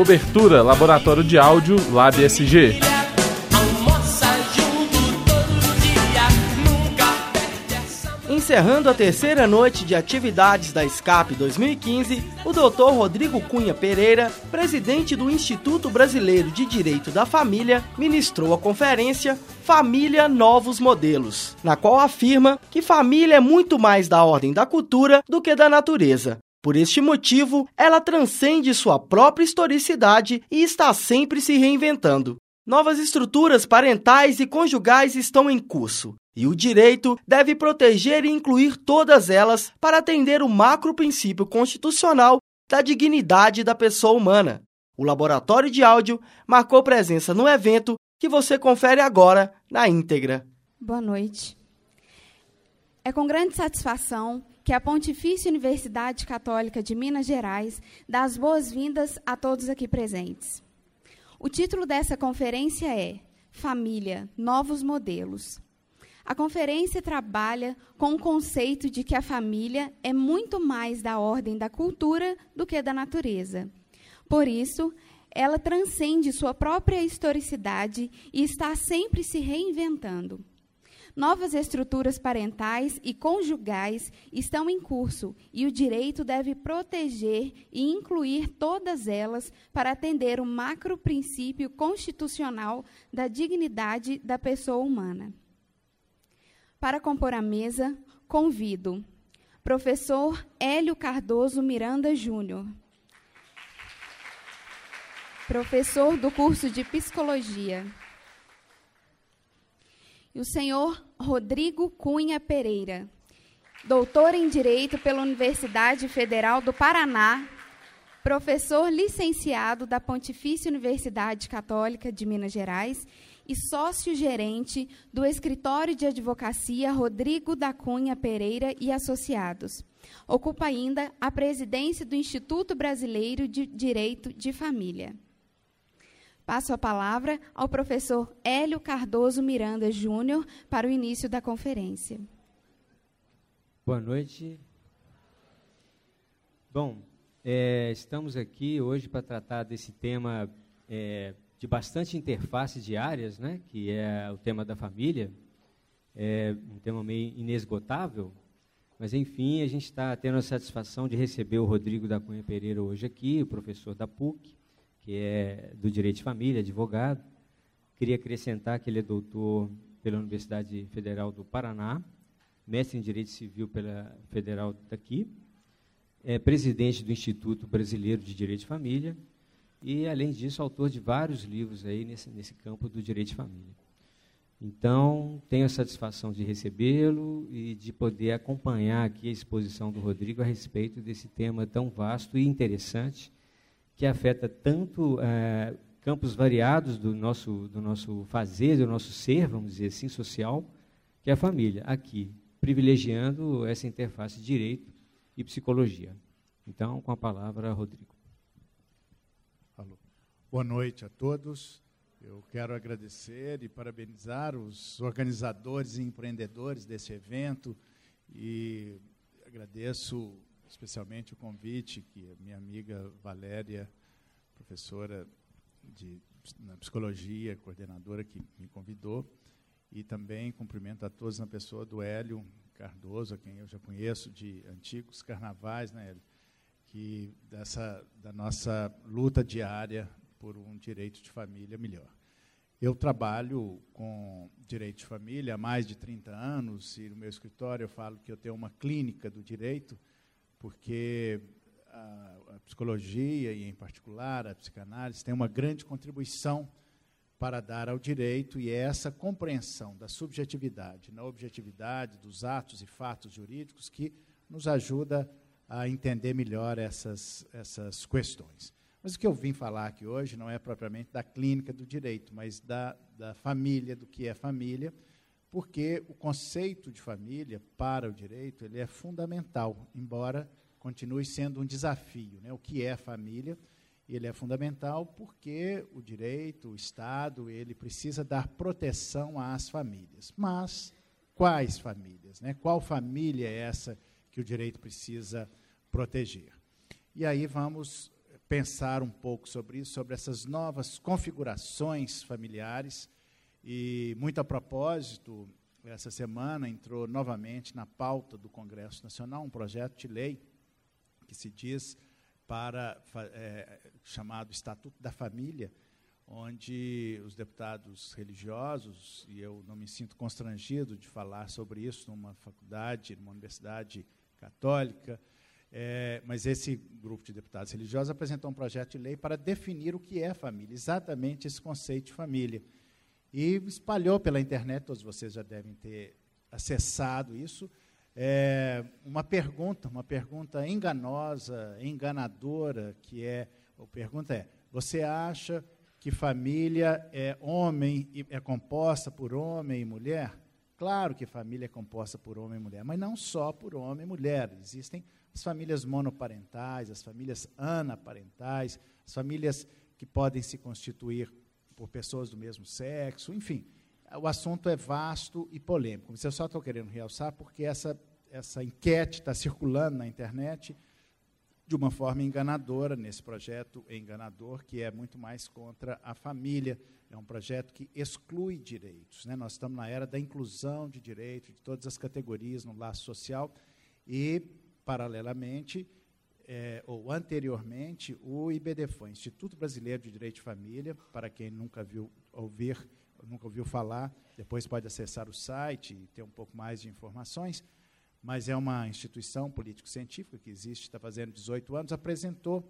Cobertura Laboratório de Áudio Lab SG. Encerrando a terceira noite de atividades da SCAP 2015, o Dr. Rodrigo Cunha Pereira, presidente do Instituto Brasileiro de Direito da Família, ministrou a conferência Família Novos Modelos, na qual afirma que família é muito mais da ordem da cultura do que da natureza. Por este motivo, ela transcende sua própria historicidade e está sempre se reinventando. Novas estruturas parentais e conjugais estão em curso, e o direito deve proteger e incluir todas elas para atender o macro princípio constitucional da dignidade da pessoa humana. O laboratório de áudio marcou presença no evento que você confere agora na íntegra. Boa noite. É com grande satisfação que a Pontifícia Universidade Católica de Minas Gerais dá as boas-vindas a todos aqui presentes. O título dessa conferência é Família Novos Modelos. A conferência trabalha com o conceito de que a família é muito mais da ordem da cultura do que da natureza. Por isso, ela transcende sua própria historicidade e está sempre se reinventando. Novas estruturas parentais e conjugais estão em curso e o direito deve proteger e incluir todas elas para atender o macro princípio constitucional da dignidade da pessoa humana. Para compor a mesa, convido professor Hélio Cardoso Miranda Júnior, professor do curso de Psicologia e o senhor Rodrigo Cunha Pereira, doutor em Direito pela Universidade Federal do Paraná, professor licenciado da Pontifícia Universidade Católica de Minas Gerais e sócio-gerente do Escritório de Advocacia Rodrigo da Cunha Pereira e Associados. Ocupa ainda a presidência do Instituto Brasileiro de Direito de Família. Passo a palavra ao professor Hélio Cardoso Miranda Júnior para o início da conferência. Boa noite. Bom, é, estamos aqui hoje para tratar desse tema é, de bastante interface de áreas, né, que é o tema da família. É um tema meio inesgotável, mas enfim, a gente está tendo a satisfação de receber o Rodrigo da Cunha Pereira hoje aqui, o professor da PUC, que é do Direito de Família, advogado. Queria acrescentar que ele é doutor pela Universidade Federal do Paraná, mestre em Direito Civil pela Federal daqui, é presidente do Instituto Brasileiro de Direito de Família e, além disso, autor de vários livros aí nesse, nesse campo do direito de família. Então, tenho a satisfação de recebê-lo e de poder acompanhar aqui a exposição do Rodrigo a respeito desse tema tão vasto e interessante que afeta tanto é, campos variados do nosso, do nosso fazer, do nosso ser, vamos dizer assim, social, que é a família, aqui, privilegiando essa interface direito e psicologia. Então, com a palavra, Rodrigo. Alô. Boa noite a todos. Eu quero agradecer e parabenizar os organizadores e empreendedores desse evento e agradeço especialmente o convite que minha amiga Valéria, professora de na psicologia, coordenadora que me convidou, e também cumprimento a todos na pessoa do Hélio Cardoso, a quem eu já conheço de antigos carnavais, né, Hélio? Que dessa da nossa luta diária por um direito de família melhor. Eu trabalho com direito de família há mais de 30 anos e no meu escritório eu falo que eu tenho uma clínica do direito porque a, a, psicologia, e em particular a psicanálise, tem uma grande contribuição para dar ao direito, e é essa compreensão da subjetividade na objetividade dos atos e fatos jurídicos que nos ajuda a entender melhor essas, essas questões. Mas o que eu vim falar aqui hoje não é propriamente da clínica do direito, mas da, da família, do que é família, porque o conceito de família para o direito ele é fundamental, embora continue sendo um desafio. Né? O que é família? Ele é fundamental porque o direito, o Estado, ele precisa dar proteção às famílias. Mas quais famílias? Né? Qual família é essa que o direito precisa proteger? E aí vamos pensar um pouco sobre isso, sobre essas novas configurações familiares. E, muito a propósito, essa semana entrou novamente na pauta do Congresso Nacional um projeto de lei que se diz para é, chamado Estatuto da Família, onde os deputados religiosos, e eu não me sinto constrangido de falar sobre isso numa faculdade, numa universidade católica, é, mas esse grupo de deputados religiosos apresentou um projeto de lei para definir o que é família, exatamente esse conceito de família. E espalhou pela internet, todos vocês já devem ter acessado isso, é, uma pergunta, uma pergunta enganosa, enganadora, que é, a pergunta é, você acha que família é homem e é composta por homem e mulher? Claro que família é composta por homem e mulher, mas não só por homem e mulher. Existem as famílias monoparentais, as famílias anaparentais, as famílias que podem se constituir por pessoas do mesmo sexo, enfim. O assunto é vasto e polêmico. Mas eu só estou querendo realçar porque essa, essa enquete está circulando na internet de uma forma enganadora nesse projeto enganador, que é muito mais contra a família. É um projeto que exclui direitos. Né? Nós estamos na era da inclusão de direitos de todas as categorias no laço social e paralelamente, é, ou anteriormente, o IBDFAM, Instituto Brasileiro de Direito de Família, para quem nunca viu ouvir, nunca ouviu falar, depois pode acessar o site e ter um pouco mais de informações, mas é uma instituição político-científica que existe, está fazendo 18 anos, apresentou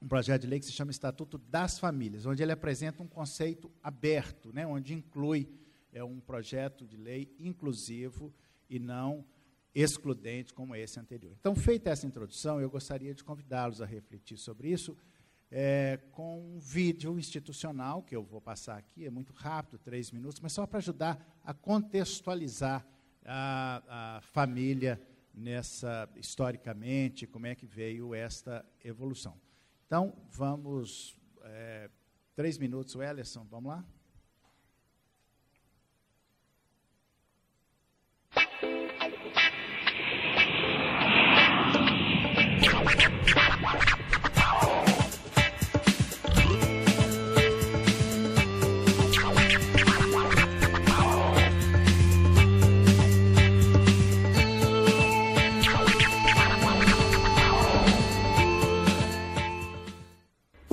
um projeto de lei que se chama Estatuto das Famílias, onde ele apresenta um conceito aberto, né, onde inclui é um projeto de lei inclusivo e não excludente como esse anterior. Então, feita essa introdução, eu gostaria de convidá-los a refletir sobre isso é, com um vídeo institucional, que eu vou passar aqui, é muito rápido, três minutos, mas só para ajudar a contextualizar a, a família nessa, historicamente, como é que veio esta evolução. Então, vamos, é, três minutos, Wellerson, vamos lá?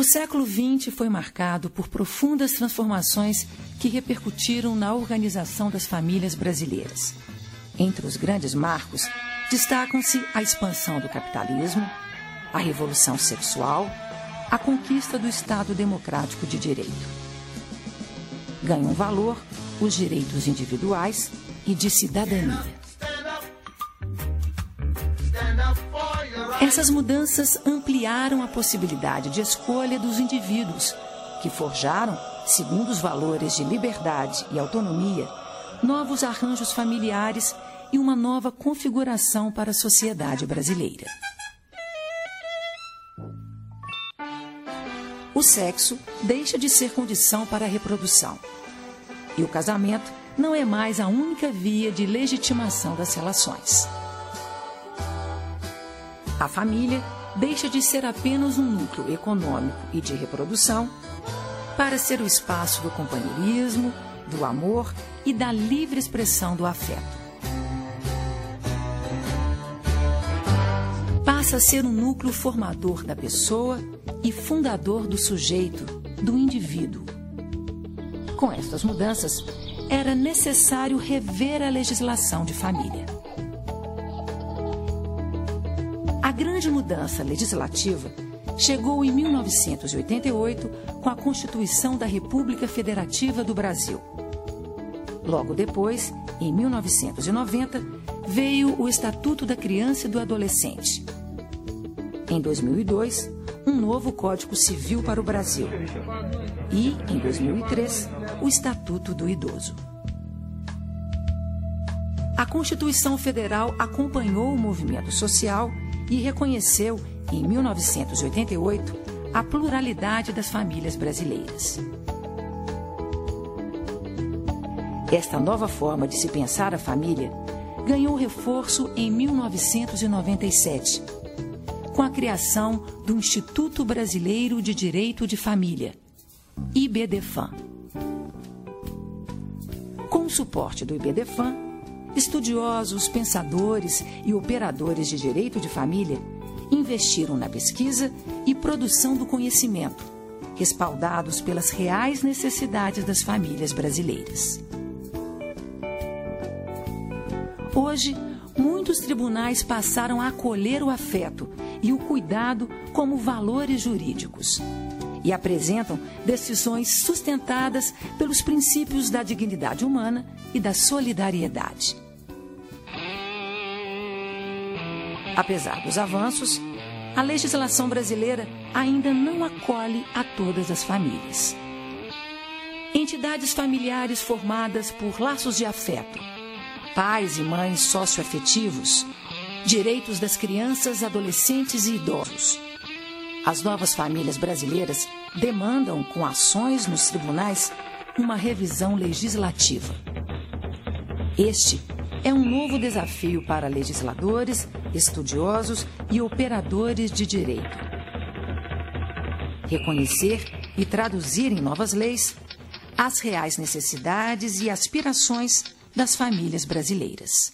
Século XX foi marcado por profundas transformações que repercutiram na organização das famílias brasileiras. Entre os grandes marcos, destacam-se a expansão do capitalismo, a revolução sexual, a conquista do Estado democrático de direito. Ganham valor os direitos individuais e de cidadania. Essas mudanças ampliaram a possibilidade de escolha dos indivíduos, que forjaram, segundo os valores de liberdade e autonomia, novos arranjos familiares e uma nova configuração para a sociedade brasileira. O sexo deixa de ser condição para a reprodução. E o casamento não é mais a única via de legitimação das relações. A família deixa de ser apenas um núcleo econômico e de reprodução para ser o espaço do companheirismo, do amor e da livre expressão do afeto. Passa a ser um núcleo formador da pessoa e fundador do sujeito, do indivíduo. Com estas mudanças, era necessário rever a legislação de família. Grande mudança legislativa chegou em 1988 com a Constituição da República Federativa do Brasil. Logo depois, em 1990, veio o Estatuto da Criança e do Adolescente. Em 2002, um novo Código Civil para o Brasil. E, em 2003, o Estatuto do Idoso. A Constituição Federal acompanhou o movimento social e reconheceu, em 1988, a pluralidade das famílias brasileiras. Esta nova forma de se pensar a família ganhou reforço em 1997, com a criação do Instituto Brasileiro de Direito de Família, IBDFAM. Com o suporte do IBDFAM, estudiosos, pensadores e operadores de direito de família investiram na pesquisa e produção do conhecimento, respaldados pelas reais necessidades das famílias brasileiras. Hoje, muitos tribunais passaram a acolher o afeto e o cuidado como valores jurídicos e apresentam decisões sustentadas pelos princípios da dignidade humana e da solidariedade. Apesar dos avanços, a legislação brasileira ainda não acolhe a todas as famílias. Entidades familiares formadas por laços de afeto, pais e mães socioafetivos, direitos das crianças, adolescentes e idosos. As novas famílias brasileiras demandam, com ações nos tribunais, uma revisão legislativa. Este é um novo desafio para legisladores, estudiosos e operadores de direito. Reconhecer e traduzir em novas leis as reais necessidades e aspirações das famílias brasileiras.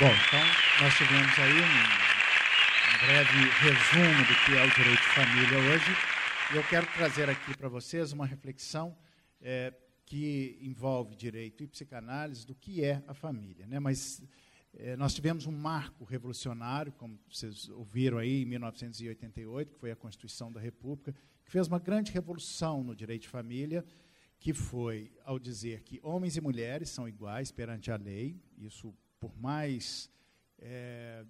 Bom, então nós tivemos aí um, breve resumo do que é o direito de família hoje. E eu quero trazer aqui para vocês uma reflexão é, que envolve direito e psicanálise do que é a família. Né? Mas é, nós tivemos um marco revolucionário, como vocês ouviram aí, em 1988, que foi a Constituição da República, que fez uma grande revolução no direito de família, que foi ao dizer que homens e mulheres são iguais perante a lei, isso por mais é,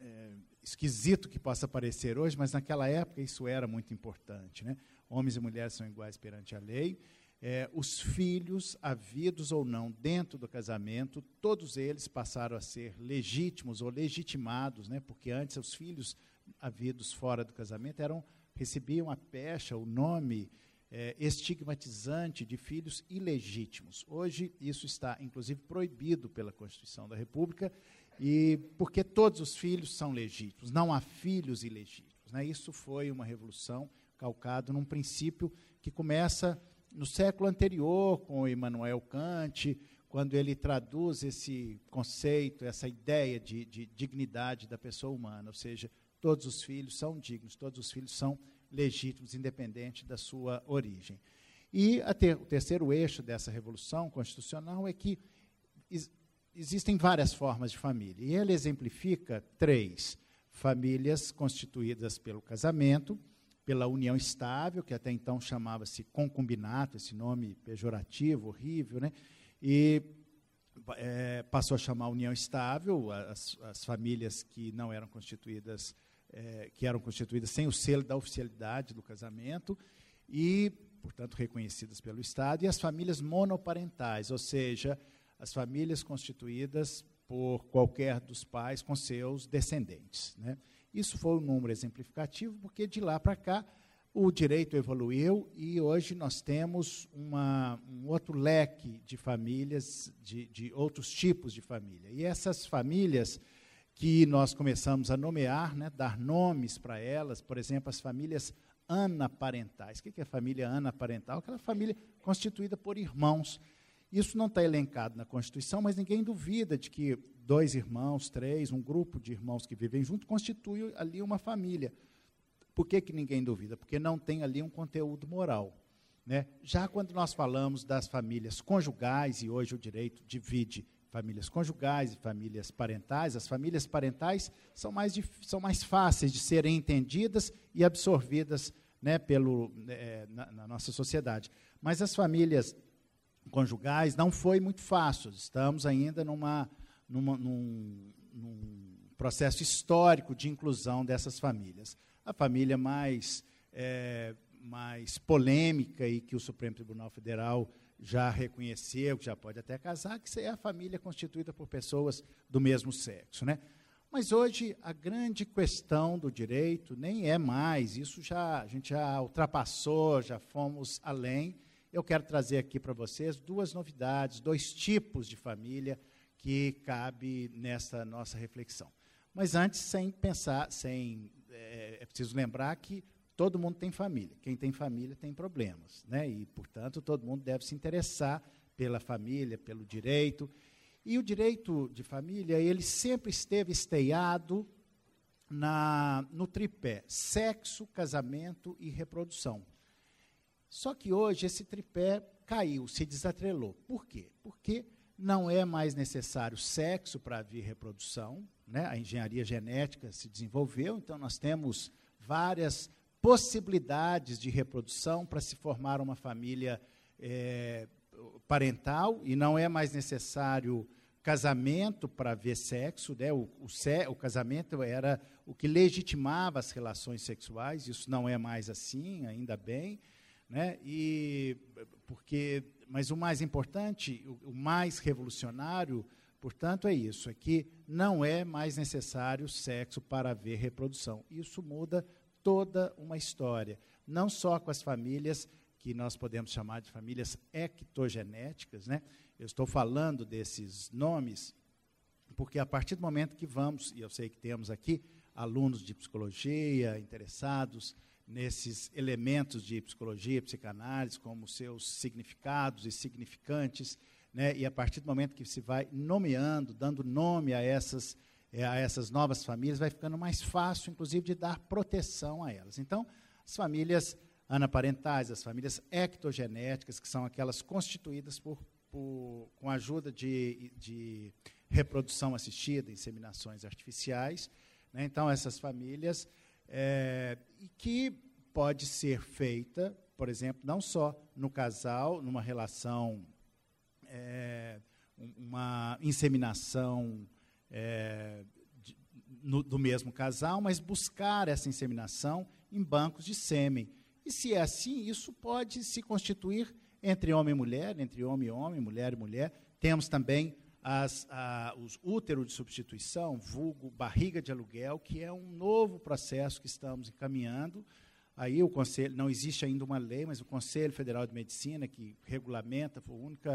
é, esquisito que possa parecer hoje, mas naquela época isso era muito importante. Né? Homens e mulheres são iguais perante a lei. É, os filhos, havidos ou não dentro do casamento, todos eles passaram a ser legítimos ou legitimados, né? porque antes os filhos havidos fora do casamento eram recebiam a pecha, o nome é, estigmatizante de filhos ilegítimos. Hoje isso está, inclusive, proibido pela Constituição da República e porque todos os filhos são legítimos, não há filhos ilegítimos. Né? Isso foi uma revolução calcado num princípio que começa no século anterior com Immanuel Kant, quando ele traduz esse conceito, essa ideia de, de dignidade da pessoa humana, ou seja, todos os filhos são dignos, todos os filhos são legítimos, independente da sua origem. E ter, o terceiro eixo dessa revolução constitucional é que existem várias formas de família. E ele exemplifica três: famílias constituídas pelo casamento, pela união estável, que até então chamava-se concubinato, esse nome pejorativo, horrível, né? e é, passou a chamar união estável as, as, famílias que não eram constituídas, é, que eram constituídas sem o selo da oficialidade do casamento, e, portanto, reconhecidas pelo Estado, e as famílias monoparentais, ou seja, as famílias constituídas por qualquer dos pais com seus descendentes. Né? Isso foi um número exemplificativo, porque de lá para cá o direito evoluiu e hoje nós temos uma, um outro leque de famílias, de, de outros tipos de família. E essas famílias que nós começamos a nomear, né, dar nomes para elas, por exemplo, as famílias anaparentais. O que é família anaparental? Aquela família constituída por irmãos isso não está elencado na Constituição, mas ninguém duvida de que dois irmãos, três, um grupo de irmãos que vivem juntos constitui ali uma família. Por que, que ninguém duvida? Porque não tem ali um conteúdo moral. Né? Já quando nós falamos das famílias conjugais, e hoje o direito divide famílias conjugais e famílias parentais, as famílias parentais são mais, são mais fáceis de serem entendidas e absorvidas né, pelo, é, na, na nossa sociedade. Mas as famílias conjugais não foi muito fácil. Estamos ainda numa, numa num, num, processo histórico de inclusão dessas famílias. A família mais, é, mais polêmica e que o Supremo Tribunal Federal já reconheceu, que já pode até casar, que é a família constituída por pessoas do mesmo sexo. Né? Mas hoje a grande questão do direito nem é mais, isso já a gente já ultrapassou, já fomos além eu quero trazer aqui para vocês duas novidades, dois tipos de família que cabe nessa nossa reflexão. Mas antes, sem pensar, sem é, é preciso lembrar que todo mundo tem família. Quem tem família tem problemas, né? E portanto todo mundo deve se interessar pela família, pelo direito. E o direito de família ele sempre esteve esteado na, no tripé sexo, casamento e reprodução. Só que hoje esse tripé caiu, se desatrelou. Por quê? Porque não é mais necessário sexo para haver reprodução, né? a engenharia genética se desenvolveu, então nós temos várias possibilidades de reprodução para se formar uma família é, parental, e não é mais necessário casamento para haver sexo, né? o, o, o casamento era o que legitimava as relações sexuais, isso não é mais assim, ainda bem. Né? E porque, mas o mais importante, o, o mais revolucionário, portanto, é isso: é que não é mais necessário sexo para haver reprodução. Isso muda toda uma história, não só com as famílias que nós podemos chamar de famílias ectogenéticas, né? Eu estou falando desses nomes porque a partir do momento que vamos, e eu sei que temos aqui alunos de psicologia interessados nesses elementos de psicologia, psicanálise, como seus significados e significantes, né? e a partir do momento que se vai nomeando, dando nome a essas, é, a essas novas famílias, vai ficando mais fácil, inclusive, de dar proteção a elas. Então, as famílias anaparentais, as famílias ectogenéticas, que são aquelas constituídas por, por com a ajuda de, de reprodução assistida, inseminações artificiais. Né? Então, essas famílias é, que pode ser feita, por exemplo, não só no casal, numa relação, é, uma inseminação é, de, no, do mesmo casal, mas buscar essa inseminação em bancos de sêmen. E se é assim, isso pode se constituir entre homem e mulher, entre homem e homem, mulher e mulher. Temos também as, a, os úteros de substituição, vulgo barriga de aluguel, que é um novo processo que estamos encaminhando. Aí o Conselho, não existe ainda uma lei, mas o Conselho Federal de Medicina, que regulamenta, foi o único,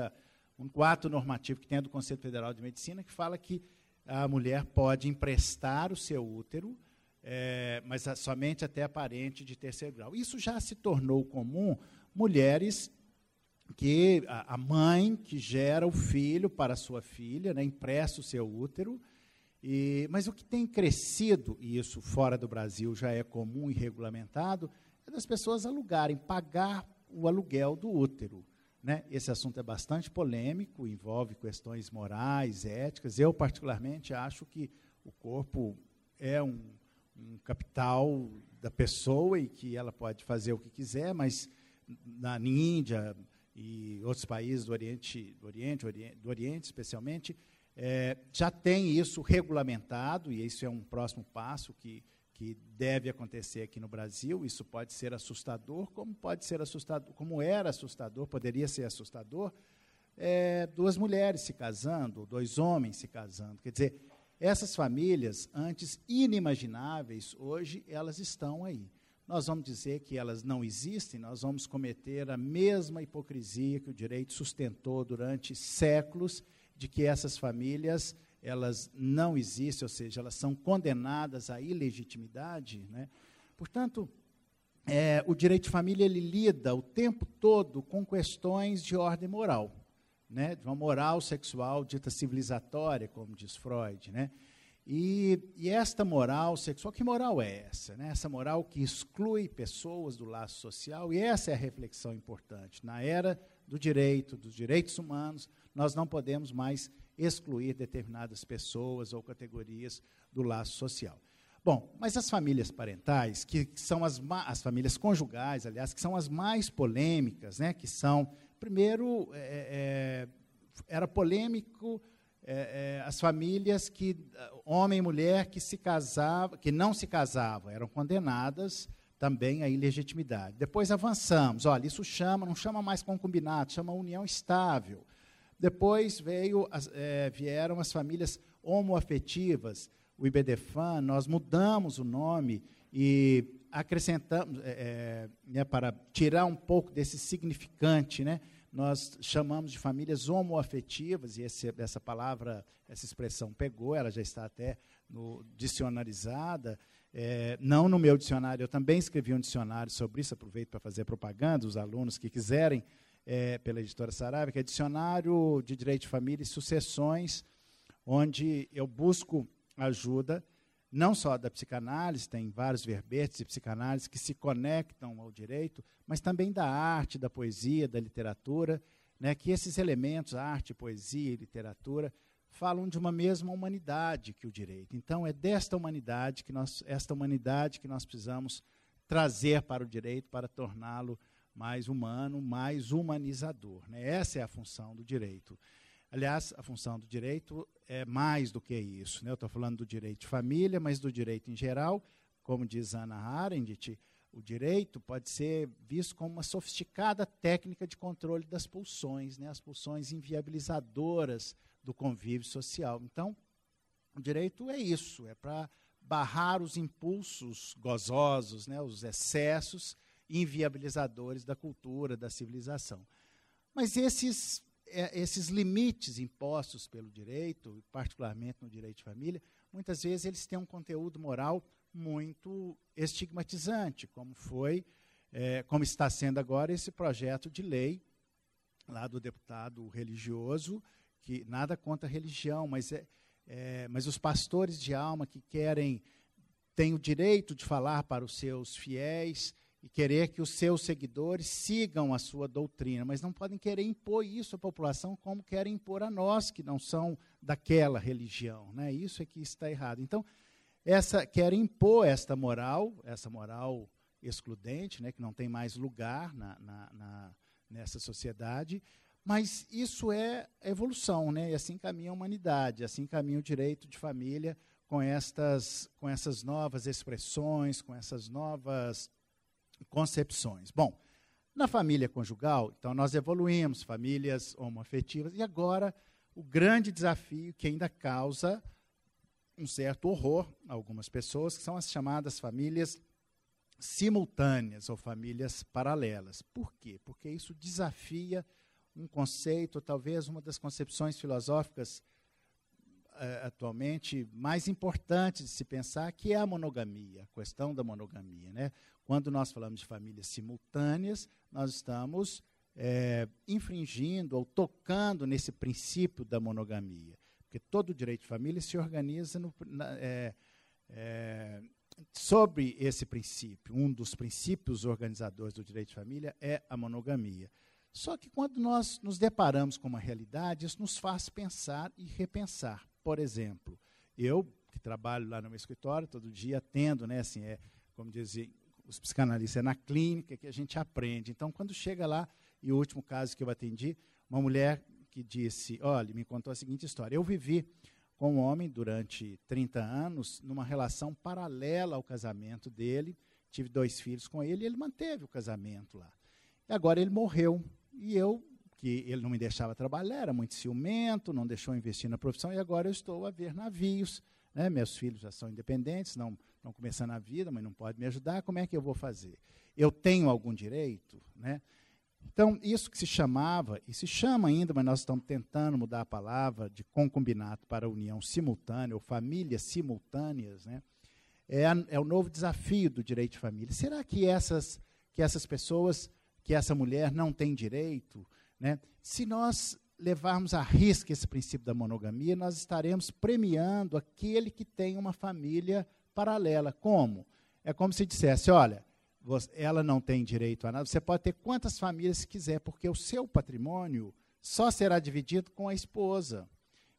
único ato normativo que tem é do Conselho Federal de Medicina, que fala que a mulher pode emprestar o seu útero, é, mas a, somente até a parente de terceiro grau. Isso já se tornou comum mulheres que a, mãe que gera o filho para sua filha, né, empresta o seu útero, e, mas o que tem crescido, e isso fora do Brasil já é comum e regulamentado, é das pessoas alugarem, pagar o aluguel do útero. Né? Esse assunto é bastante polêmico, envolve questões morais, éticas. Eu, particularmente, acho que o corpo é um, um capital da pessoa e que ela pode fazer o que quiser, mas na Índia, e outros países do Oriente, do Oriente, do Oriente especialmente, é, já tem isso regulamentado, e isso é um próximo passo que, que deve acontecer aqui no Brasil. Isso pode ser assustador, como pode ser assustador, como era assustador, poderia ser assustador, é, duas mulheres se casando, dois homens se casando. Quer dizer, essas famílias, antes inimagináveis, hoje elas estão aí nós vamos dizer que elas não existem, nós vamos cometer a mesma hipocrisia que o direito sustentou durante séculos, de que essas famílias elas não existem, ou seja, elas são condenadas à ilegitimidade. Né? Portanto, é, o direito de família ele lida o tempo todo com questões de ordem moral, né? de uma moral sexual dita civilizatória, como diz Freud. Né? E, e, esta moral sexual, que moral é essa? Né? Essa moral que exclui pessoas do laço social, e essa é a reflexão importante. Na era do direito, dos direitos humanos, nós não podemos mais excluir determinadas pessoas ou categorias do laço social. Bom, mas as famílias parentais, que são as, as famílias conjugais, aliás, que são as mais polêmicas, né, que são, primeiro, é, é, era polêmico é, é, as famílias que homem e mulher que se casavam, que não se casavam, eram condenadas também à ilegitimidade. Depois avançamos, olha, isso chama, não chama mais concubinato, chama união estável. Depois veio, é, vieram as famílias homoafetivas, o IBDFAN, nós mudamos o nome e acrescentamos, é, é, né, para tirar um pouco desse significante, né, nós chamamos de famílias homoafetivas, e esse, essa palavra, essa expressão pegou, ela já está até no dicionarizada, é, não no meu dicionário, eu também escrevi um dicionário sobre isso, aproveito para fazer propaganda, os alunos que quiserem, é, pela editora Saraiva, que é Dicionário de Direito de Família e Sucessões, onde eu busco ajuda, não só da psicanálise, tem vários verbetes de psicanálise que se conectam ao direito, mas também da arte, da poesia, da literatura, né, que esses elementos, arte, poesia e literatura, falam de uma mesma humanidade que o direito. Então é desta humanidade que nós, esta humanidade que nós precisamos trazer para o direito para torná-lo mais humano, mais humanizador. Né? Essa é a função do direito. Aliás, a função do direito é mais do que isso. Né? Eu estou falando do direito de família, mas do direito em geral, como diz Ana Arendt, o direito pode ser visto como uma sofisticada técnica de controle das pulsões, né? as pulsões inviabilizadoras do convívio social. Então, o direito é isso, é para barrar os impulsos gozosos, né? os excessos inviabilizadores da cultura, da civilização. Mas esses, é, esses limites impostos pelo direito, particularmente no direito de família, muitas vezes eles têm um conteúdo moral muito estigmatizante, como foi, é, como está sendo agora esse projeto de lei lá do deputado religioso, que nada contra a religião, mas, é, é, mas os pastores de alma que querem, têm o direito de falar para os seus fiéis, e querer que os seus seguidores sigam a sua doutrina, mas não podem querer impor isso à população como querem impor a nós, que não são daquela religião. Né? Isso é que está errado. Então, essa querem impor esta moral, essa moral excludente, né, que não tem mais lugar na, na, na, nessa sociedade, mas isso é evolução, né? e assim caminha a humanidade, assim caminha o direito de família com estas, com essas novas expressões, com essas novas concepções. Bom, na família conjugal, então nós evoluímos, famílias homoafetivas, e agora o grande desafio que ainda causa um certo horror a algumas pessoas, que são as chamadas famílias simultâneas ou famílias paralelas. Por quê? Porque isso desafia um conceito, talvez uma das concepções filosóficas uh, atualmente mais importantes de se pensar, que é a monogamia, a questão da monogamia. Né? Quando nós falamos de famílias simultâneas, nós estamos é, infringindo ou tocando nesse princípio da monogamia. Porque todo direito de família se organiza no, na, é, é, sobre esse princípio. Um dos princípios organizadores do direito de família é a monogamia. Só que quando nós nos deparamos com uma realidade, isso nos faz pensar e repensar. Por exemplo, eu, que trabalho lá no meu escritório, todo dia atendo, né, assim, é, como dizem, os psicanalistas, é na clínica que a gente aprende. Então, quando chega lá, e o último caso que eu atendi, uma mulher que disse, olha, me contou a seguinte história, eu vivi com um homem durante 30 anos, numa relação paralela ao casamento dele, tive dois filhos com ele, e ele manteve o casamento lá. E agora ele morreu, e eu, que ele não me deixava trabalhar, era muito ciumento, não deixou investir na profissão, e agora eu estou a ver navios, né? meus filhos já são independentes, não estão começando a vida, mas não pode me ajudar, como é que eu vou fazer? Eu tenho algum direito? Né? Então, isso que se chamava, e se chama ainda, mas nós estamos tentando mudar a palavra de concubinato para união simultânea, ou famílias simultâneas, né? é, a, é o novo desafio do direito de família. Será que essas, que essas pessoas, que essa mulher não tem direito? Né? Se nós levarmos à risca esse princípio da monogamia, nós estaremos premiando aquele que tem uma família paralela. Como? É como se dissesse: olha, ela não tem direito a nada, você pode ter quantas famílias quiser, porque o seu patrimônio só será dividido com a esposa.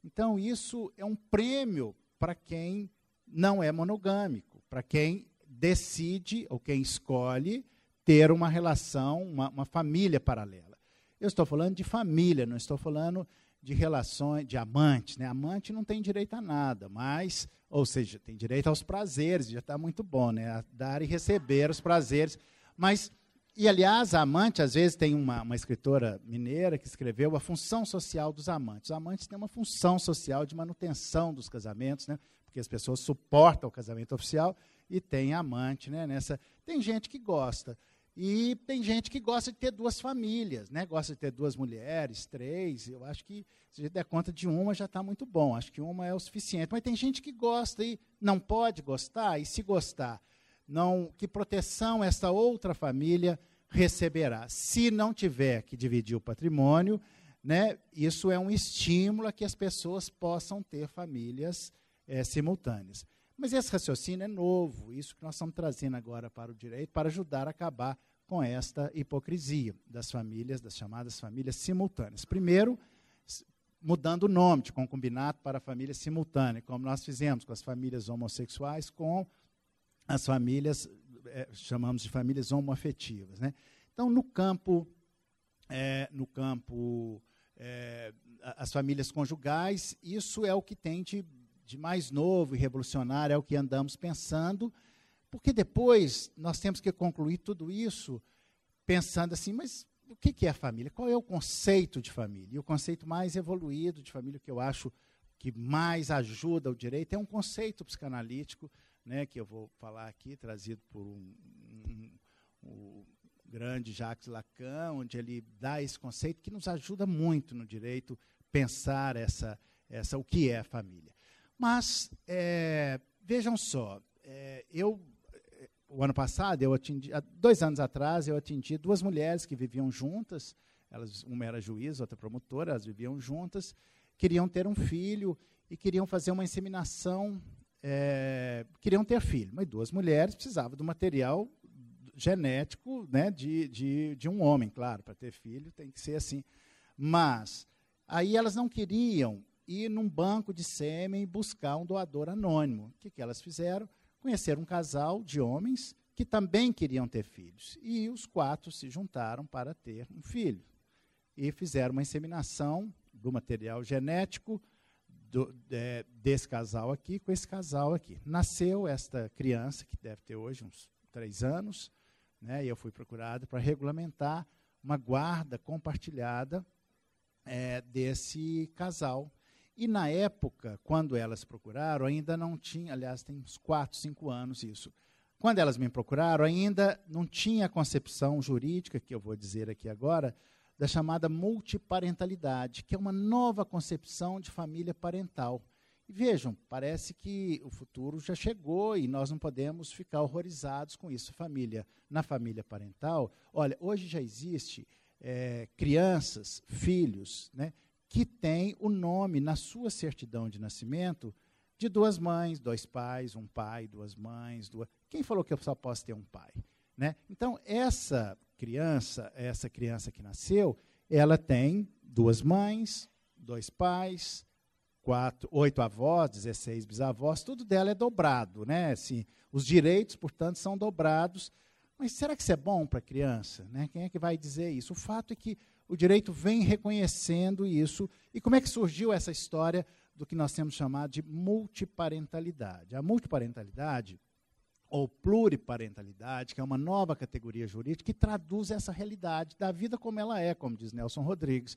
Então, isso é um prêmio para quem não é monogâmico, para quem decide ou quem escolhe ter uma relação, uma, uma família paralela. Eu estou falando de família, não estou falando de relações, de amantes. Né? Amante não tem direito a nada, mas, ou seja, tem direito aos prazeres, já está muito bom, né? A dar e receber os prazeres. Mas, e aliás, amante, às vezes, tem uma, uma escritora mineira que escreveu a função social dos amantes. Os amantes têm uma função social de manutenção dos casamentos, né? porque as pessoas suportam o casamento oficial, e tem amante, né? Nessa tem gente que gosta. E tem gente que gosta de ter duas famílias, né? gosta de ter duas mulheres, três. Eu acho que, se a gente der conta de uma, já está muito bom. Acho que uma é o suficiente. Mas tem gente que gosta e não pode gostar, e se gostar, não, que proteção essa outra família receberá? Se não tiver que dividir o patrimônio, né, isso é um estímulo a que as pessoas possam ter famílias é, simultâneas. Mas esse raciocínio é novo, isso que nós estamos trazendo agora para o direito, para ajudar a acabar com esta hipocrisia das famílias, das chamadas famílias simultâneas. Primeiro, mudando o nome de concubinato para família simultânea, como nós fizemos com as famílias homossexuais, com as famílias, é, chamamos de famílias homoafetivas. Né? Então, no campo, é, no campo é, as famílias conjugais, isso é o que tem de de mais novo e revolucionário é o que andamos pensando, porque depois nós temos que concluir tudo isso pensando assim, mas o que é família? Qual é o conceito de família? E o conceito mais evoluído de família que eu acho que mais ajuda o direito é um conceito psicanalítico, né, que eu vou falar aqui, trazido por um, um, um grande Jacques Lacan, onde ele dá esse conceito que nos ajuda muito no direito pensar essa, essa o que é família. Mas, é, vejam só, é, eu, o ano passado, eu atendi, dois anos atrás, eu atendi duas mulheres que viviam juntas, elas, uma era juiz, outra promotora, elas viviam juntas, queriam ter um filho e queriam fazer uma inseminação, é, queriam ter filho. Mas duas mulheres precisavam do material genético né, de, de, de um homem, claro, para ter filho tem que ser assim. Mas aí elas não queriam ir num banco de sêmen buscar um doador anônimo. O que, que elas fizeram? Conheceram um casal de homens que também queriam ter filhos. E os quatro se juntaram para ter um filho. E fizeram uma inseminação do material genético do, é, desse casal aqui com esse casal aqui. Nasceu esta criança, que deve ter hoje uns três anos, né, e eu fui procurado para regulamentar uma guarda compartilhada é, desse casal e na época, quando elas procuraram, ainda não tinha, aliás, tem uns 4, 5 anos isso. Quando elas me procuraram, ainda não tinha a concepção jurídica, que eu vou dizer aqui agora, da chamada multiparentalidade, que é uma nova concepção de família parental. E vejam, parece que o futuro já chegou e nós não podemos ficar horrorizados com isso. Família, na família parental, olha, hoje já existe é, crianças, filhos, né, que tem o nome na sua certidão de nascimento de duas mães, dois pais, um pai, duas mães, duas. Quem falou que eu só posso ter um pai? Né? Então, essa criança, essa criança que nasceu, ela tem duas mães, dois pais, quatro, oito avós, 16 bisavós, tudo dela é dobrado, né? Assim, os direitos, portanto, são dobrados. Mas será que isso é bom para a criança? Né? Quem é que vai dizer isso? O fato é que o direito vem reconhecendo isso. E como é que surgiu essa história do que nós temos chamado de multiparentalidade? A multiparentalidade, ou pluriparentalidade, que é uma nova categoria jurídica que traduz essa realidade da vida como ela é, como diz Nelson Rodrigues.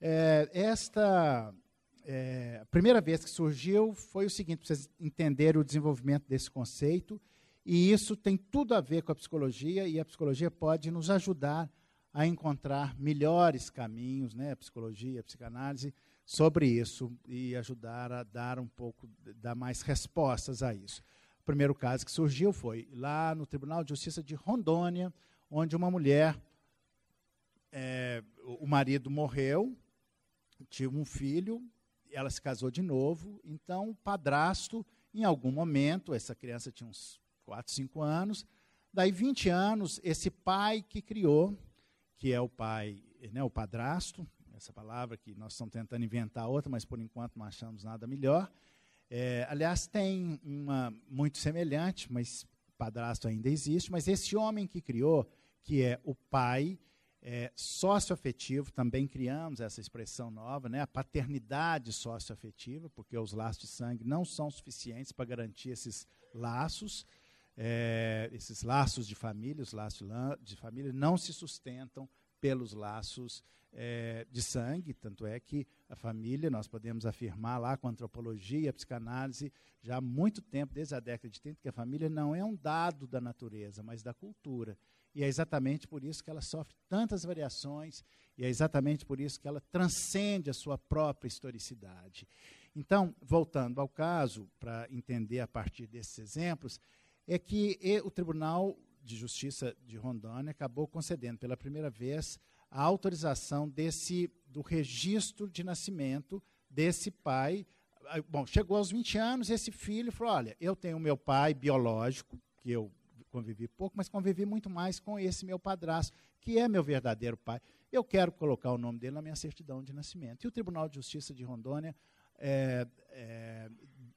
É, esta é, a primeira vez que surgiu foi o seguinte, para vocês entenderem o desenvolvimento desse conceito, e isso tem tudo a ver com a psicologia, e a psicologia pode nos ajudar a encontrar melhores caminhos, né, a psicologia, a psicanálise, sobre isso e ajudar a dar um pouco, dar mais respostas a isso. O primeiro caso que surgiu foi lá no Tribunal de Justiça de Rondônia, onde uma mulher, é, o marido morreu, tinha um filho, ela se casou de novo, então o padrasto, em algum momento, essa criança tinha uns 4, 5 anos, daí 20 anos, esse pai que criou, que é o pai, né, o padrasto, essa palavra que nós estamos tentando inventar outra, mas por enquanto não achamos nada melhor. É, aliás, tem uma muito semelhante, mas padrasto ainda existe, mas esse homem que criou, que é o pai é, socioafetivo, também criamos essa expressão nova, né, a paternidade socioafetiva, porque os laços de sangue não são suficientes para garantir esses laços é, esses laços de família, os laços de família não se sustentam pelos laços é, de sangue, tanto é que a família, nós podemos afirmar lá com a antropologia, a psicanálise, já há muito tempo, desde a década de 30, que a família não é um dado da natureza, mas da cultura. E é exatamente por isso que ela sofre tantas variações, e é exatamente por isso que ela transcende a sua própria historicidade. Então, voltando ao caso, para entender a partir desses exemplos, é que o Tribunal de Justiça de Rondônia acabou concedendo pela primeira vez a autorização desse do registro de nascimento desse pai. Ah, bom, chegou aos 20 anos, esse filho falou: "Olha, eu tenho meu pai biológico, que eu convivi pouco, mas convivi muito mais com esse meu padrasto, que é meu verdadeiro pai. Eu quero colocar o nome dele na minha certidão de nascimento". E o Tribunal de Justiça de Rondônia é, é,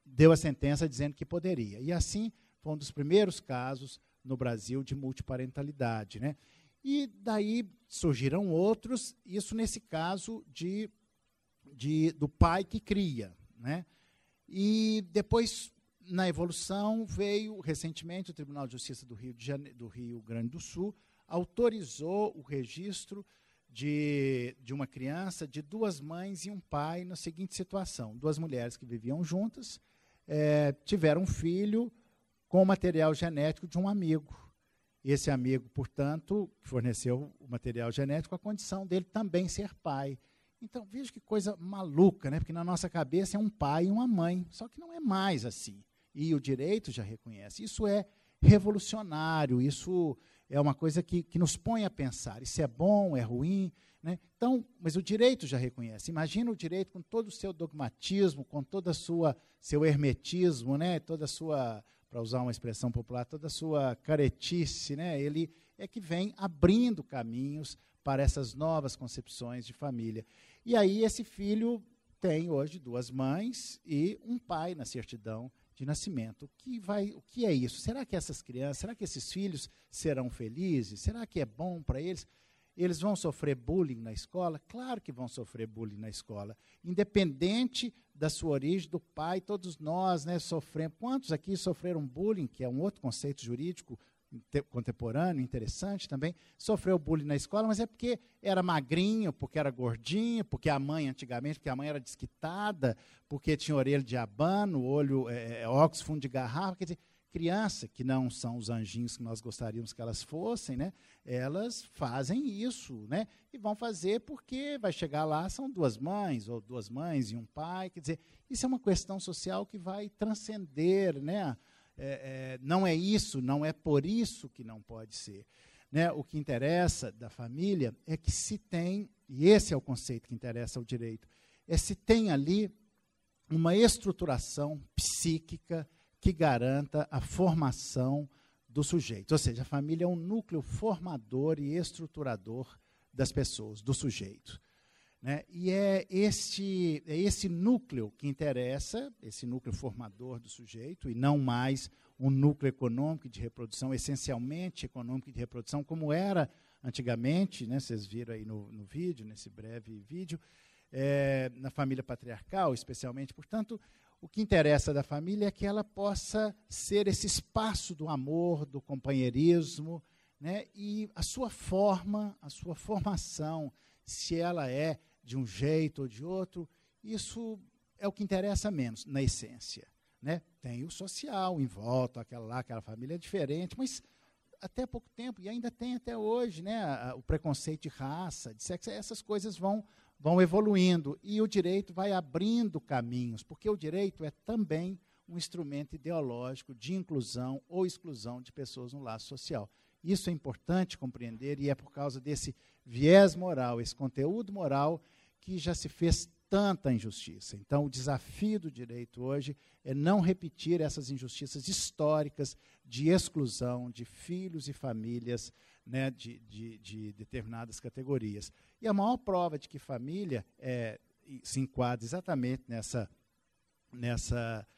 deu a sentença dizendo que poderia. E assim foi um dos primeiros casos no Brasil de multiparentalidade. Né? E daí surgiram outros, isso nesse caso de, de, do pai que cria. Né? E depois, na evolução, veio recentemente o Tribunal de Justiça do Rio, do Rio Grande do Sul, autorizou o registro de, de uma criança de duas mães e um pai na seguinte situação: duas mulheres que viviam juntas é, tiveram um filho com o material genético de um amigo. Esse amigo, portanto, forneceu o material genético, a condição dele também ser pai. Então, veja que coisa maluca, né? porque na nossa cabeça é um pai e uma mãe, só que não é mais assim. E o direito já reconhece. Isso é revolucionário, isso é uma coisa que, que nos põe a pensar. Isso é bom, é ruim. Né? Então, mas o direito já reconhece. Imagina o direito com todo o seu dogmatismo, com todo o seu hermetismo, né? toda a sua para usar uma expressão popular, toda a sua caretice, né? ele é que vem abrindo caminhos para essas novas concepções de família. E aí esse filho tem hoje duas mães e um pai na certidão de nascimento. O que, vai, o que é isso? Será que essas crianças, será que esses filhos serão felizes? Será que é bom para eles? Eles vão sofrer bullying na escola? Claro que vão sofrer bullying na escola. Independente da sua origem, do pai, todos nós né, sofremos. Quantos aqui sofreram bullying, que é um outro conceito jurídico contemporâneo, interessante também, sofreu bullying na escola, mas é porque era magrinho, porque era gordinho, porque a mãe, antigamente, porque a mãe era desquitada, porque tinha orelha de abano, olho, é, é óculos fundo de garrafa, quer dizer, criança, que não são os anjinhos que nós gostaríamos que elas fossem, né? Elas fazem isso, né? E vão fazer porque vai chegar lá são duas mães ou duas mães e um pai, quer dizer, isso é uma questão social que vai transcender, né? É, é, não é isso, não é por isso que não pode ser. Né? O que interessa da família é que se tem, e esse é o conceito que interessa ao direito, é se tem ali uma estruturação psíquica que garanta a formação do sujeito. Ou seja, a família é um núcleo formador e estruturador das pessoas, do sujeito. Né? E é este, é esse núcleo que interessa, esse núcleo formador do sujeito, e não mais um núcleo econômico de reprodução, essencialmente econômico de reprodução, como era antigamente, né? vocês viram aí no, no vídeo, nesse breve vídeo, é, na família patriarcal, especialmente. Portanto, o que interessa da família é que ela possa ser esse espaço do amor, do companheirismo, né? e a sua forma, a sua formação, se ela é de um jeito ou de outro, isso é o que interessa menos, na essência. Né? Tem o social em volta, aquela lá, aquela família é diferente, mas até pouco tempo, e ainda tem até hoje, né, o preconceito de raça, de sexo, essas coisas vão vão evoluindo e o direito vai abrindo caminhos, porque o direito é também um instrumento ideológico de inclusão ou exclusão de pessoas no laço social. Isso é importante compreender e é por causa desse viés moral, esse conteúdo moral, que já se fez tanta injustiça. Então, o desafio do direito hoje é não repetir essas injustiças históricas de exclusão de filhos e famílias né, de, de, de, determinadas categorias. E a maior prova de que família é, se enquadra exatamente nessa, nessa,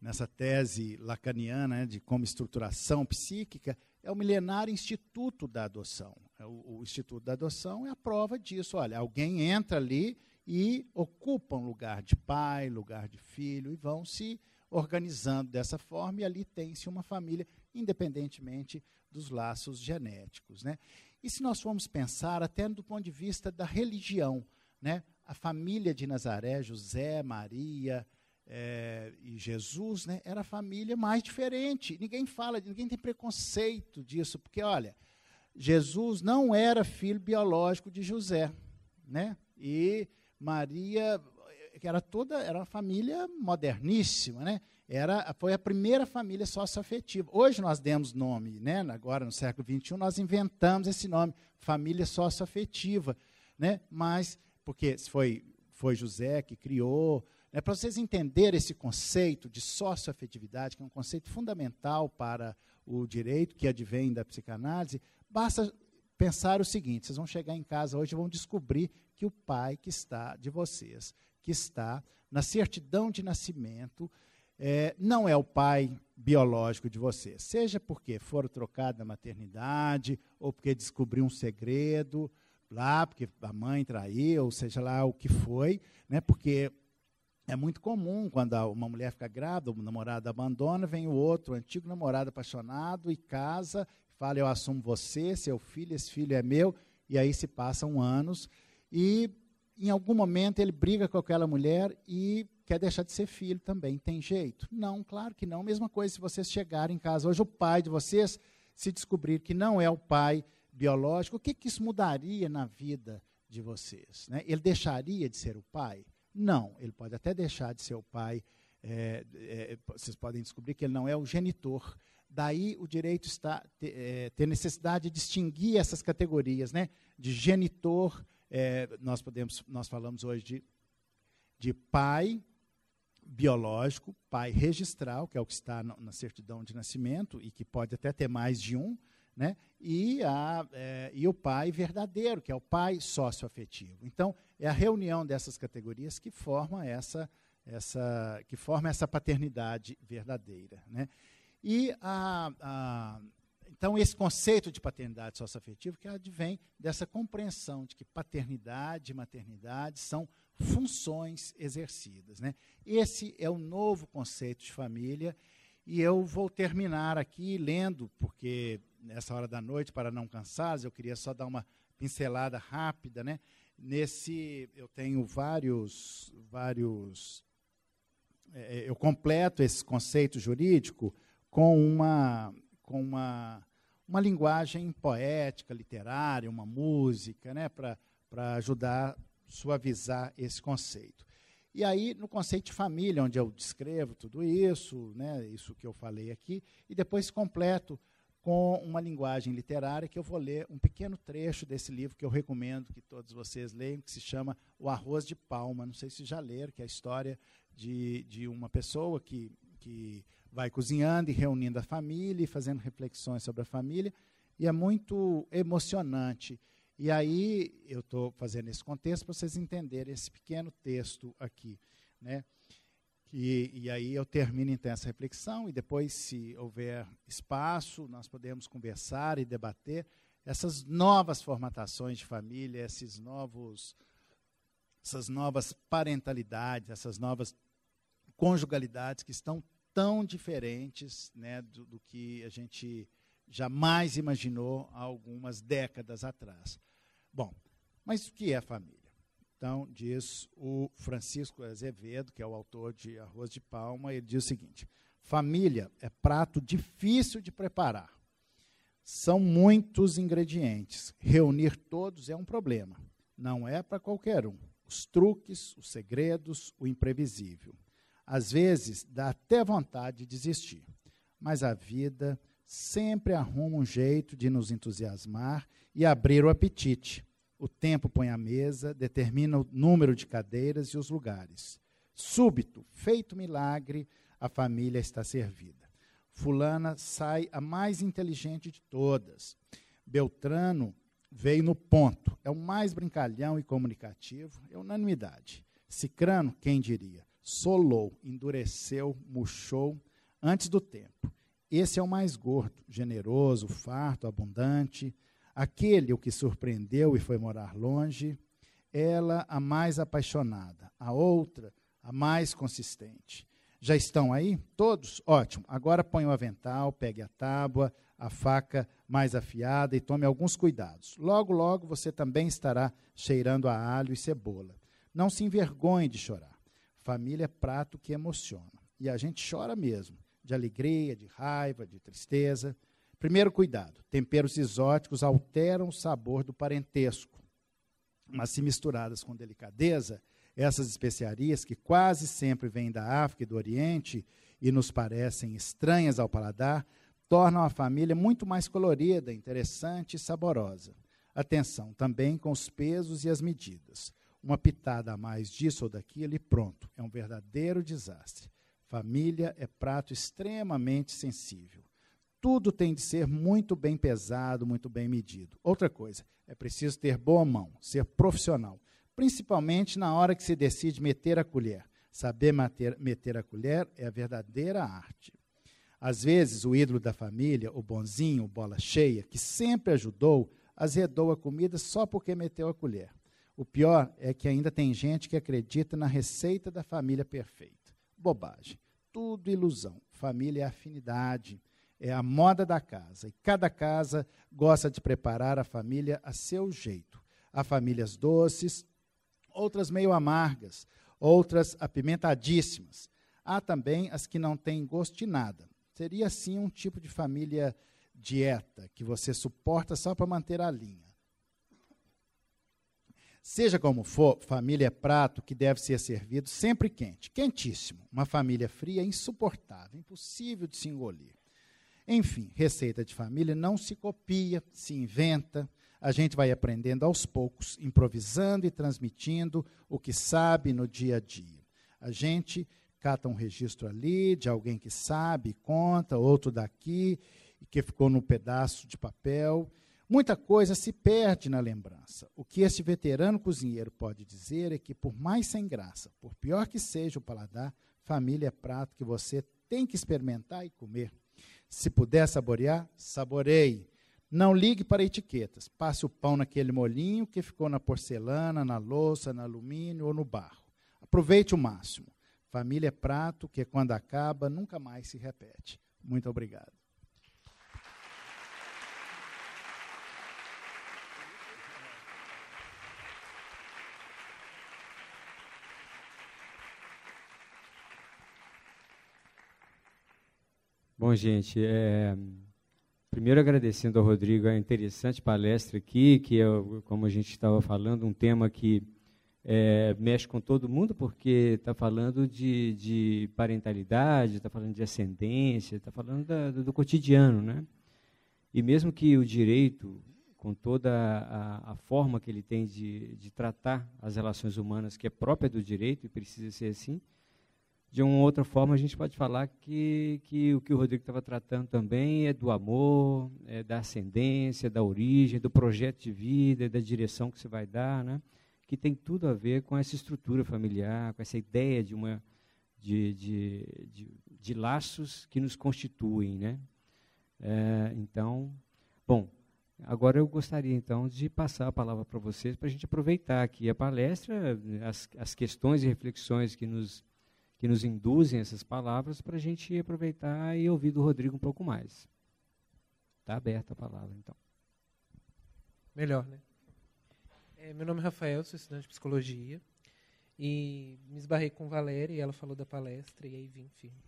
nessa tese lacaniana né, de como estruturação psíquica é o milenário Instituto da Adoção. É o, o Instituto da Adoção é a prova disso. Olha, alguém entra ali e ocupa um lugar de pai, lugar de filho, e vão se organizando dessa forma, e ali tem-se uma família, independentemente dos laços genéticos. Né? E se nós formos pensar até do ponto de vista da religião, né? a família de Nazaré, José, Maria é, e Jesus, né? era a família mais diferente. Ninguém fala, ninguém tem preconceito disso, porque, olha, Jesus não era filho biológico de José, né? E Maria, que era toda, era uma família moderníssima, né? Era, foi a primeira família socioafetiva. Hoje nós demos nome, né? Agora no século XXI nós inventamos esse nome, família socioafetiva, né? Mas porque foi foi José que criou, né? Para vocês entenderem esse conceito de socioafetividade, que é um conceito fundamental para o direito que advém da psicanálise, basta pensar o seguinte: vocês vão chegar em casa hoje e vão descobrir que o pai que está de vocês, que está na certidão de nascimento, é, não é o pai biológico de vocês. Seja porque foram trocados na maternidade, ou porque descobriu um segredo, lá, porque a mãe traiu, ou seja lá o que foi, né, porque é muito comum quando uma mulher fica grávida, o namorado abandona, vem o outro, o antigo namorado apaixonado, e casa, fala: Eu assumo você, seu filho, esse filho é meu, e aí se passam anos, e em algum momento ele briga com aquela mulher e quer deixar de ser filho também. Tem jeito? Não, claro que não. Mesma coisa se vocês chegarem em casa hoje, o pai de vocês se descobrir que não é o pai biológico, o que, que isso mudaria na vida de vocês? Né? Ele deixaria de ser o pai? Não, ele pode até deixar de ser o pai. É, é, vocês podem descobrir que ele não é o genitor. Daí o direito está é, ter necessidade de distinguir essas categorias, né? De genitor, é, nós podemos, nós falamos hoje de, de pai biológico, pai registral, que é o que está na certidão de nascimento e que pode até ter mais de um, né? e, a, é, e o pai verdadeiro, que é o pai socioafetivo. Então, é a reunião dessas categorias que forma essa, essa, que forma essa paternidade verdadeira. Né? E a, a, então, esse conceito de paternidade socioafetiva que advém dessa compreensão de que paternidade e maternidade são funções exercidas. Né? Esse é o novo conceito de família, e eu vou terminar aqui lendo, porque nessa hora da noite, para não cansar, eu queria só dar uma pincelada rápida. Né? Nesse, eu tenho vários, vários é, eu completo esse conceito jurídico com uma, com uma, uma linguagem poética, literária, uma música, né, para ajudar suavizar esse conceito. E aí, no conceito de família, onde eu descrevo tudo isso, né, isso que eu falei aqui, e depois completo com uma linguagem literária que eu vou ler um pequeno trecho desse livro que eu recomendo que todos vocês leiam, que se chama O Arroz de Palma. Não sei se já leram, que é a história de, de uma pessoa que, que vai cozinhando e reunindo a família e fazendo reflexões sobre a família, e é muito emocionante. E aí eu estou fazendo esse contexto para vocês entenderem esse pequeno texto aqui, né? E, e, aí eu termino então essa reflexão e depois, se houver espaço, nós podemos conversar e debater essas novas formatações de família, esses novos, essas novas parentalidades, essas novas conjugalidades que estão tão diferentes né, do, do que a gente jamais imaginou há algumas décadas atrás. Bom, mas o que é família? Então, diz o Francisco Azevedo, que é o autor de Arroz de Palma, ele diz o seguinte: família é prato difícil de preparar. São muitos ingredientes. Reunir todos é um problema. Não é para qualquer um. Os truques, os segredos, o imprevisível. Às vezes dá até vontade de desistir, mas a vida sempre arruma um jeito de nos entusiasmar e abrir o apetite. O tempo põe a mesa, determina o número de cadeiras e os lugares. Súbito, feito milagre, a família está servida. Fulana sai a mais inteligente de todas. Beltrano veio no ponto, é o mais brincalhão e comunicativo, é unanimidade. Cicrano, quem diria? Solou, endureceu, murchou antes do tempo. Esse é o mais gordo, generoso, farto, abundante, aquele o que surpreendeu e foi morar longe, ela a mais apaixonada, a outra a mais consistente. Já estão aí? Todos? Ótimo. Agora põe o avental, pegue a tábua, a faca mais afiada e tome alguns cuidados. Logo, logo você também estará cheirando a alho e cebola. Não se envergonhe de chorar. Família é prato que emociona. E a gente chora mesmo, de alegria, de raiva, de tristeza. Primeiro cuidado: temperos exóticos alteram o sabor do parentesco. Mas se misturadas com delicadeza, essas especiarias, que quase sempre vêm da África e do Oriente e nos parecem estranhas ao paladar, tornam a família muito mais colorida, interessante e saborosa. Atenção também com os pesos e as medidas. Uma pitada a mais disso ou daquilo e pronto, é um verdadeiro desastre. Família é prato extremamente sensível. Tudo tem de ser muito bem pesado, muito bem medido. Outra coisa, é preciso ter boa mão, ser profissional, principalmente na hora que se decide meter a colher. Saber meter, meter a colher é a verdadeira arte. Às vezes, o ídolo da família, o bonzinho, o bola cheia, que sempre ajudou, azedou a comida só porque meteu a colher. O pior é que ainda tem gente que acredita na receita da família perfeita. Bobagem. Tudo ilusão. Família é afinidade, é a moda da casa. E cada casa gosta de preparar a família a seu jeito. Há famílias doces, outras meio amargas, outras apimentadíssimas. Há também as que não têm gosto de nada. Seria assim um tipo de família dieta que você suporta só para manter a linha. Seja como for, família é prato que deve ser servido sempre quente, quentíssimo. Uma família fria é insuportável, impossível de se engolir. Enfim, receita de família não se copia, se inventa. A gente vai aprendendo aos poucos, improvisando e transmitindo o que sabe no dia a dia. A gente cata um registro ali de alguém que sabe, conta, outro daqui, que ficou no pedaço de papel. Muita coisa se perde na lembrança. O que esse veterano cozinheiro pode dizer é que, por mais sem graça, por pior que seja o paladar, família é prato que você tem que experimentar e comer. Se puder saborear, saboreie. Não ligue para etiquetas. Passe o pão naquele molinho que ficou na porcelana, na louça, no alumínio ou no barro. Aproveite o máximo. Família é prato que, quando acaba, nunca mais se repete. Muito obrigado. Bom, gente, é, primeiro agradecendo ao Rodrigo a interessante palestra aqui, que é, como a gente estava falando, um tema que é, mexe com todo mundo, porque está falando de, de parentalidade, está falando de ascendência, está falando da, do, cotidiano. Né? E mesmo que o direito, com toda a, a forma que ele tem de, de tratar as relações humanas, que é própria do direito e precisa ser assim, de uma outra forma, a gente pode falar que, que o que o Rodrigo estava tratando também é do amor, é da ascendência, da origem, do projeto de vida, da direção que você vai dar, né? que tem tudo a ver com essa estrutura familiar, com essa ideia de, uma, de, de, de, de laços que nos constituem. Né? É, então, bom, agora eu gostaria então de passar a palavra para vocês, para a gente aproveitar aqui a palestra, as, as questões e reflexões que nos, que nos induzem essas palavras, para a gente aproveitar e ouvir do Rodrigo um pouco mais. Está aberta a palavra, então. Melhor, né? É, meu nome é Rafael, sou estudante de psicologia. E me esbarrei com Valéria e ela falou da palestra e aí vim firme.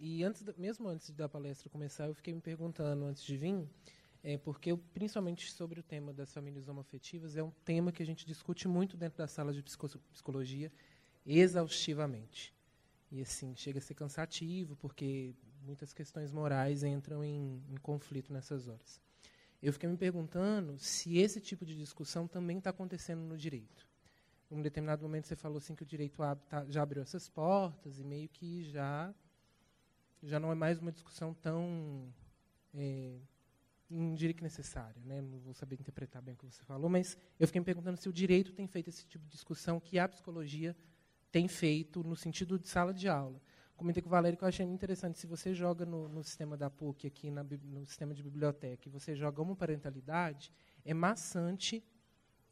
E antes, mesmo antes da palestra começar, eu fiquei me perguntando antes de vir, é, porque eu, principalmente sobre o tema das famílias homoafetivas, é um tema que a gente discute muito dentro da sala de psicologia, exaustivamente. E assim, chega a ser cansativo, porque muitas questões morais entram em, em conflito nessas horas eu fiquei me perguntando se esse tipo de discussão também está acontecendo no direito. Em um determinado momento você falou assim que o direito tá, já abriu essas portas e meio que já já não é mais uma discussão tão é, não diria que necessária, né? não vou saber interpretar bem o que você falou, mas eu fiquei me perguntando se o direito tem feito esse tipo de discussão que a psicologia tem feito no sentido de sala de aula comentei com o Valério que eu achei muito interessante. Se você joga no, no sistema da PUC, aqui na, no sistema de biblioteca, e você joga homoparentalidade, é maçante,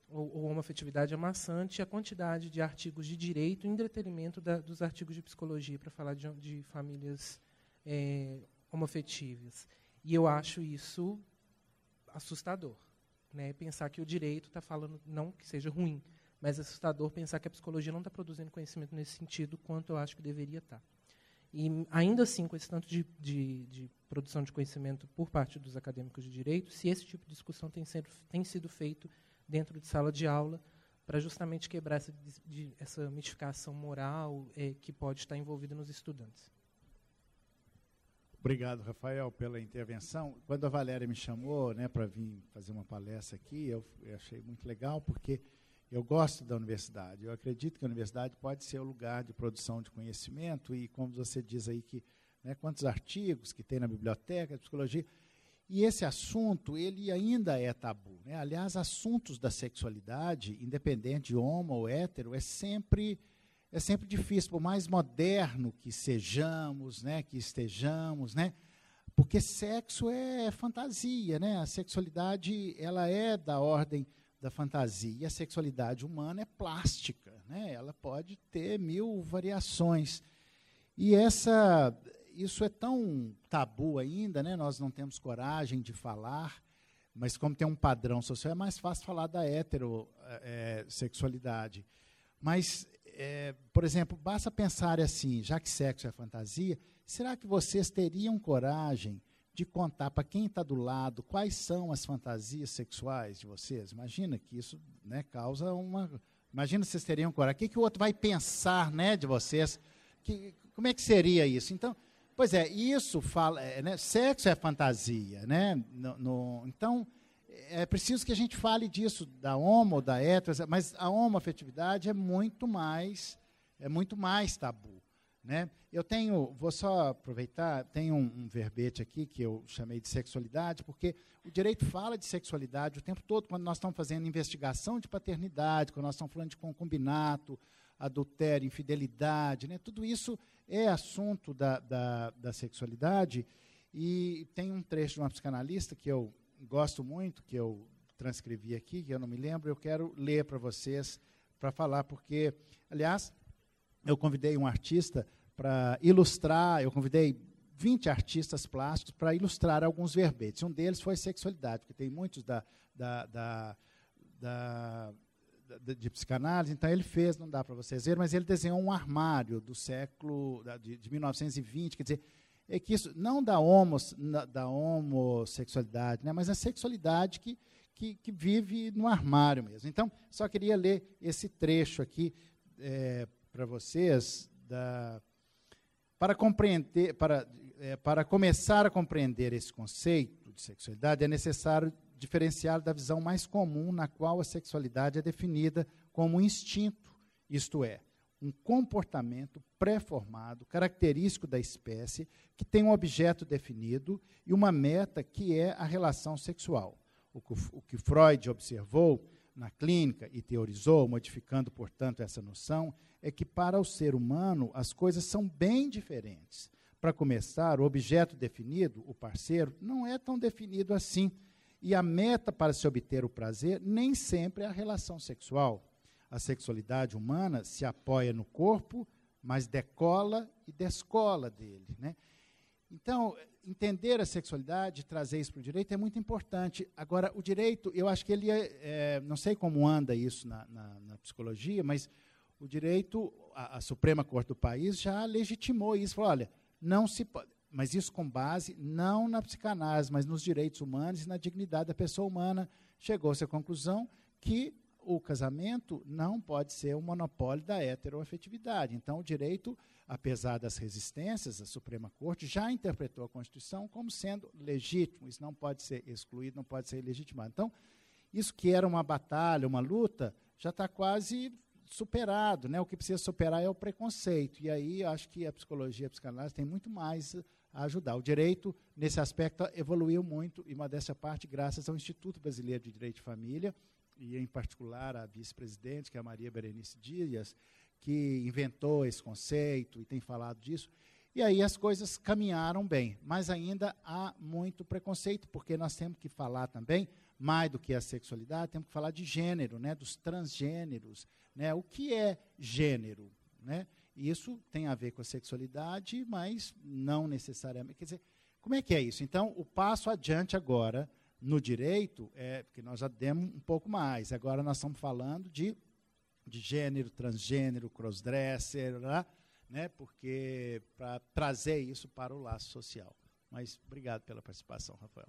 ou, ou homoafetividade é maçante, a quantidade de artigos de direito em detrimento da, dos artigos de psicologia para falar de, de famílias é, homoafetivas. E eu acho isso assustador. Né? Pensar que o direito está falando, não que seja ruim, mas assustador pensar que a psicologia não está produzindo conhecimento nesse sentido quanto eu acho que deveria estar. Tá. E, ainda assim, com esse tanto de, de, de, produção de conhecimento por parte dos acadêmicos de direito, se esse tipo de discussão tem, tem sido feito dentro de sala de aula, para justamente quebrar essa, de, essa mitificação moral é, que pode estar envolvida nos estudantes. Obrigado, Rafael, pela intervenção. Quando a Valéria me chamou né, para vir fazer uma palestra aqui, eu, eu achei muito legal, porque eu gosto da universidade. Eu acredito que a universidade pode ser o lugar de produção de conhecimento e, como você diz aí, que né, quantos artigos que tem na biblioteca de psicologia. E esse assunto, ele ainda é tabu. Né? Aliás, assuntos da sexualidade, independente de homo ou hétero, é sempre, é sempre difícil, por mais moderno que sejamos, né, que estejamos, né? porque sexo é fantasia, né? a sexualidade ela é da ordem da fantasia. E a sexualidade humana é plástica, né? ela pode ter mil variações. E essa, isso é tão tabu ainda, né? nós não temos coragem de falar, mas como tem um padrão social, é mais fácil falar da heterossexualidade. É, mas, é, por exemplo, basta pensar assim, já que sexo é fantasia, será que vocês teriam coragem de contar para quem está do lado quais são as fantasias sexuais de vocês. Imagina que isso né, causa uma. Imagina vocês teriam coragem. O que, que o outro vai pensar né, de vocês? Que, como é que seria isso? Então, pois é, isso fala. É, né, sexo é fantasia. Né, no, no, então, é preciso que a gente fale disso, da homo, da hétero, mas a homoafetividade é muito mais, é muito mais tabu. Né? Eu tenho, vou só aproveitar, tem um, um, verbete aqui que eu chamei de sexualidade, porque o direito fala de sexualidade o tempo todo, quando nós estamos fazendo investigação de paternidade, quando nós estamos falando de concubinato, adultério, infidelidade, né? tudo isso é assunto da, da, da sexualidade. E tem um trecho de uma psicanalista que eu gosto muito, que eu transcrevi aqui, que eu não me lembro, eu quero ler para vocês, para falar, porque, aliás, eu convidei um artista para ilustrar, eu convidei 20 artistas plásticos para ilustrar alguns verbetes. Um deles foi sexualidade, porque tem muitos da, da, da, da de psicanálise, então ele fez, não dá para vocês verem, mas ele desenhou um armário do século de, de 1920, quer dizer, é que isso não da, homos, da homossexualidade, né, mas a sexualidade que, que, que, vive no armário mesmo. Então, só queria ler esse trecho aqui é, para vocês da, para compreender, para, é, para começar a compreender esse conceito de sexualidade, é necessário diferenciar da visão mais comum na qual a sexualidade é definida como um instinto, isto é, um comportamento pré-formado, característico da espécie, que tem um objeto definido e uma meta que é a relação sexual. O que, o que Freud observou na clínica e teorizou, modificando, portanto, essa noção, é que para o ser humano as coisas são bem diferentes. Para começar, o objeto definido, o parceiro, não é tão definido assim. E a meta para se obter o prazer nem sempre é a relação sexual. A sexualidade humana se apoia no corpo, mas decola e descola dele. Né? Então, entender a sexualidade, trazer isso para o direito é muito importante. Agora, o direito, eu acho que ele é, é não sei como anda isso na, na, na psicologia, mas o direito, a, a, Suprema Corte do país já legitimou isso, falou, olha, não se pode, mas isso com base não na psicanálise, mas nos direitos humanos e na dignidade da pessoa humana, chegou-se à conclusão que o casamento não pode ser um monopólio da heteroafetividade. Então, o direito, apesar das resistências, a Suprema Corte já interpretou a Constituição como sendo legítimo. Isso não pode ser excluído, não pode ser legitimado. Então, isso que era uma batalha, uma luta, já está quase superado. Né? O que precisa superar é o preconceito. E aí acho que a psicologia, a psicanálise tem muito mais a ajudar. O direito, nesse aspecto, evoluiu muito, e modéstia parte, graças ao Instituto Brasileiro de Direito de Família, e em particular a vice-presidente, que é a Maria Berenice Dias, que inventou esse conceito e tem falado disso. E aí as coisas caminharam bem, mas ainda há muito preconceito, porque nós temos que falar também, mais do que a sexualidade, temos que falar de gênero, né, dos transgêneros. Né, o que é gênero? Né? Isso tem a ver com a sexualidade, mas não necessariamente. Quer dizer, Como é que é isso? Então, o passo adiante agora no direito é porque nós já demos um pouco mais. Agora nós estamos falando de, de gênero, transgênero, crossdresser, né? né? Porque para trazer isso para o laço social. Mas obrigado pela participação, Rafael.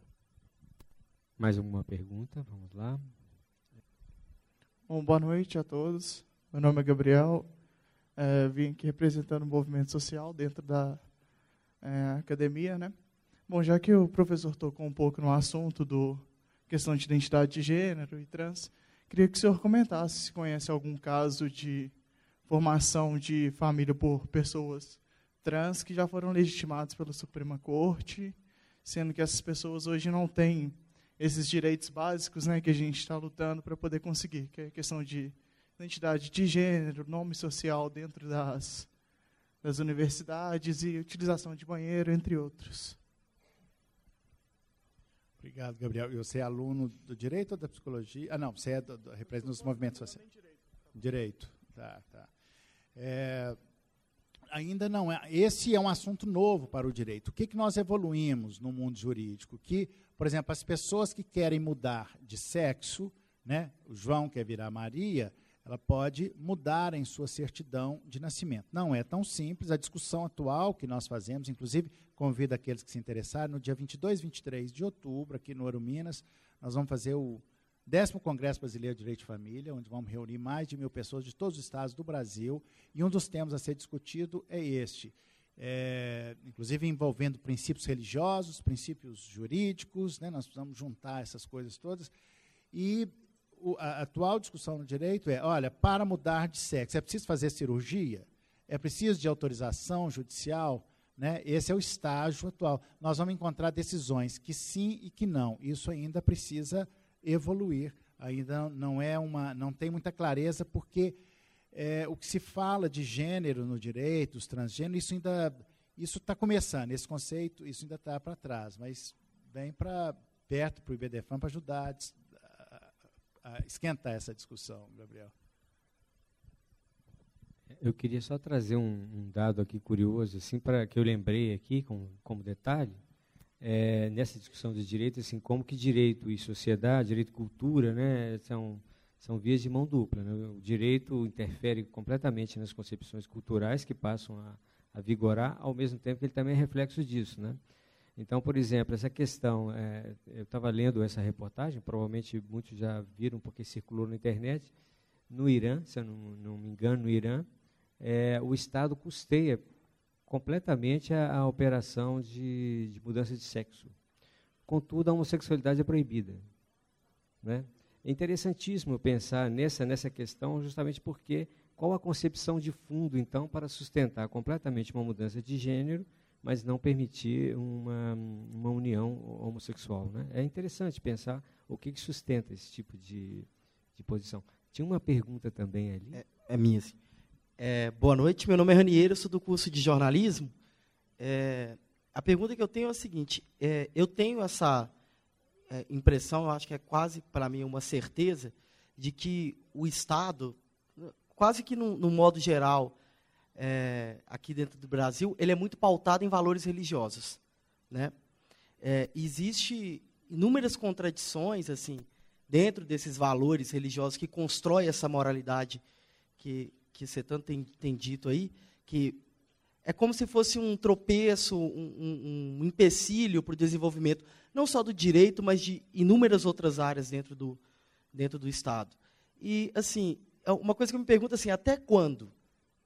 Mais alguma pergunta? Vamos lá. Bom, boa noite a todos. Meu nome é Gabriel. É, vim aqui representando o movimento social dentro da é, academia, né? Bom, já que o professor tocou um pouco no assunto do questão de identidade de gênero e trans, queria que o senhor comentasse se conhece algum caso de formação de família por pessoas trans que já foram legitimados pela Suprema Corte, sendo que essas pessoas hoje não têm esses direitos básicos né, que a gente está lutando para poder conseguir, que é a questão de identidade de gênero, nome social dentro das, das universidades e utilização de banheiro, entre outros. Obrigado, Gabriel. E você é aluno do direito ou da psicologia? Ah, não, você é do, do, representa os movimentos sociais. Direito. Tá, tá. É, ainda não é. Esse é um assunto novo para o direito. O que, que nós evoluímos no mundo jurídico? Que, por exemplo, as pessoas que querem mudar de sexo, né, o João quer virar Maria, ela pode mudar em sua certidão de nascimento. Não é tão simples. A discussão atual que nós fazemos, inclusive convido aqueles que se interessarem, no dia 22 e 23 de outubro, aqui no Ouro Minas, nós vamos fazer o décimo Congresso Brasileiro de Direito de Família, onde vamos reunir mais de mil pessoas de todos os estados do Brasil, e um dos temas a ser discutido é este, é, inclusive envolvendo princípios religiosos, princípios jurídicos, né, nós precisamos juntar essas coisas todas, e a atual discussão no direito é, olha, para mudar de sexo, é preciso fazer cirurgia? É preciso de autorização judicial? Né? Esse é o estágio atual. Nós vamos encontrar decisões que sim e que não. Isso ainda precisa evoluir. Ainda não é uma, não tem muita clareza porque é, o que se fala de gênero no direito, os transgêneros, isso ainda isso está começando. Esse conceito, isso ainda está para trás, mas vem para perto para o IBDFAM para ajudar a esquentar essa discussão, Gabriel. Eu queria só trazer um, um dado aqui curioso, assim, para que eu lembrei aqui como, como detalhe, é, nessa discussão de direito, assim, como que direito e sociedade, direito e cultura, né, são são vias de mão dupla. Né? O direito interfere completamente nas concepções culturais que passam a, a vigorar, ao mesmo tempo que ele também é reflexo disso, né? Então, por exemplo, essa questão, é, eu estava lendo essa reportagem, provavelmente muitos já viram porque circulou na internet, no Irã, se eu não, não me engano, no Irã, é, o Estado custeia completamente a, a operação de, de, mudança de sexo. Contudo, a homossexualidade é proibida. Né? É interessantíssimo pensar nessa, nessa questão, justamente porque qual a concepção de fundo, então, para sustentar completamente uma mudança de gênero mas não permitir uma, uma união homossexual. Né? É interessante pensar o que, que sustenta esse tipo de, de posição. Tinha uma pergunta também ali. É, é minha, sim. É, boa noite, meu nome é Ranieiro, sou do curso de jornalismo. É, a pergunta que eu tenho é a seguinte: é, eu tenho essa é, impressão, acho que é quase para mim uma certeza, de que o Estado, quase que no, no modo geral, é, aqui dentro do Brasil, ele é muito pautado em valores religiosos, né? É, existe inúmeras contradições assim dentro desses valores religiosos que constrói essa moralidade que que você tanto tem, tem dito aí, que é como se fosse um tropeço, um, um, um empecilho para o desenvolvimento não só do direito, mas de inúmeras outras áreas dentro do dentro do Estado. E assim, é uma coisa que eu me pergunto assim, até quando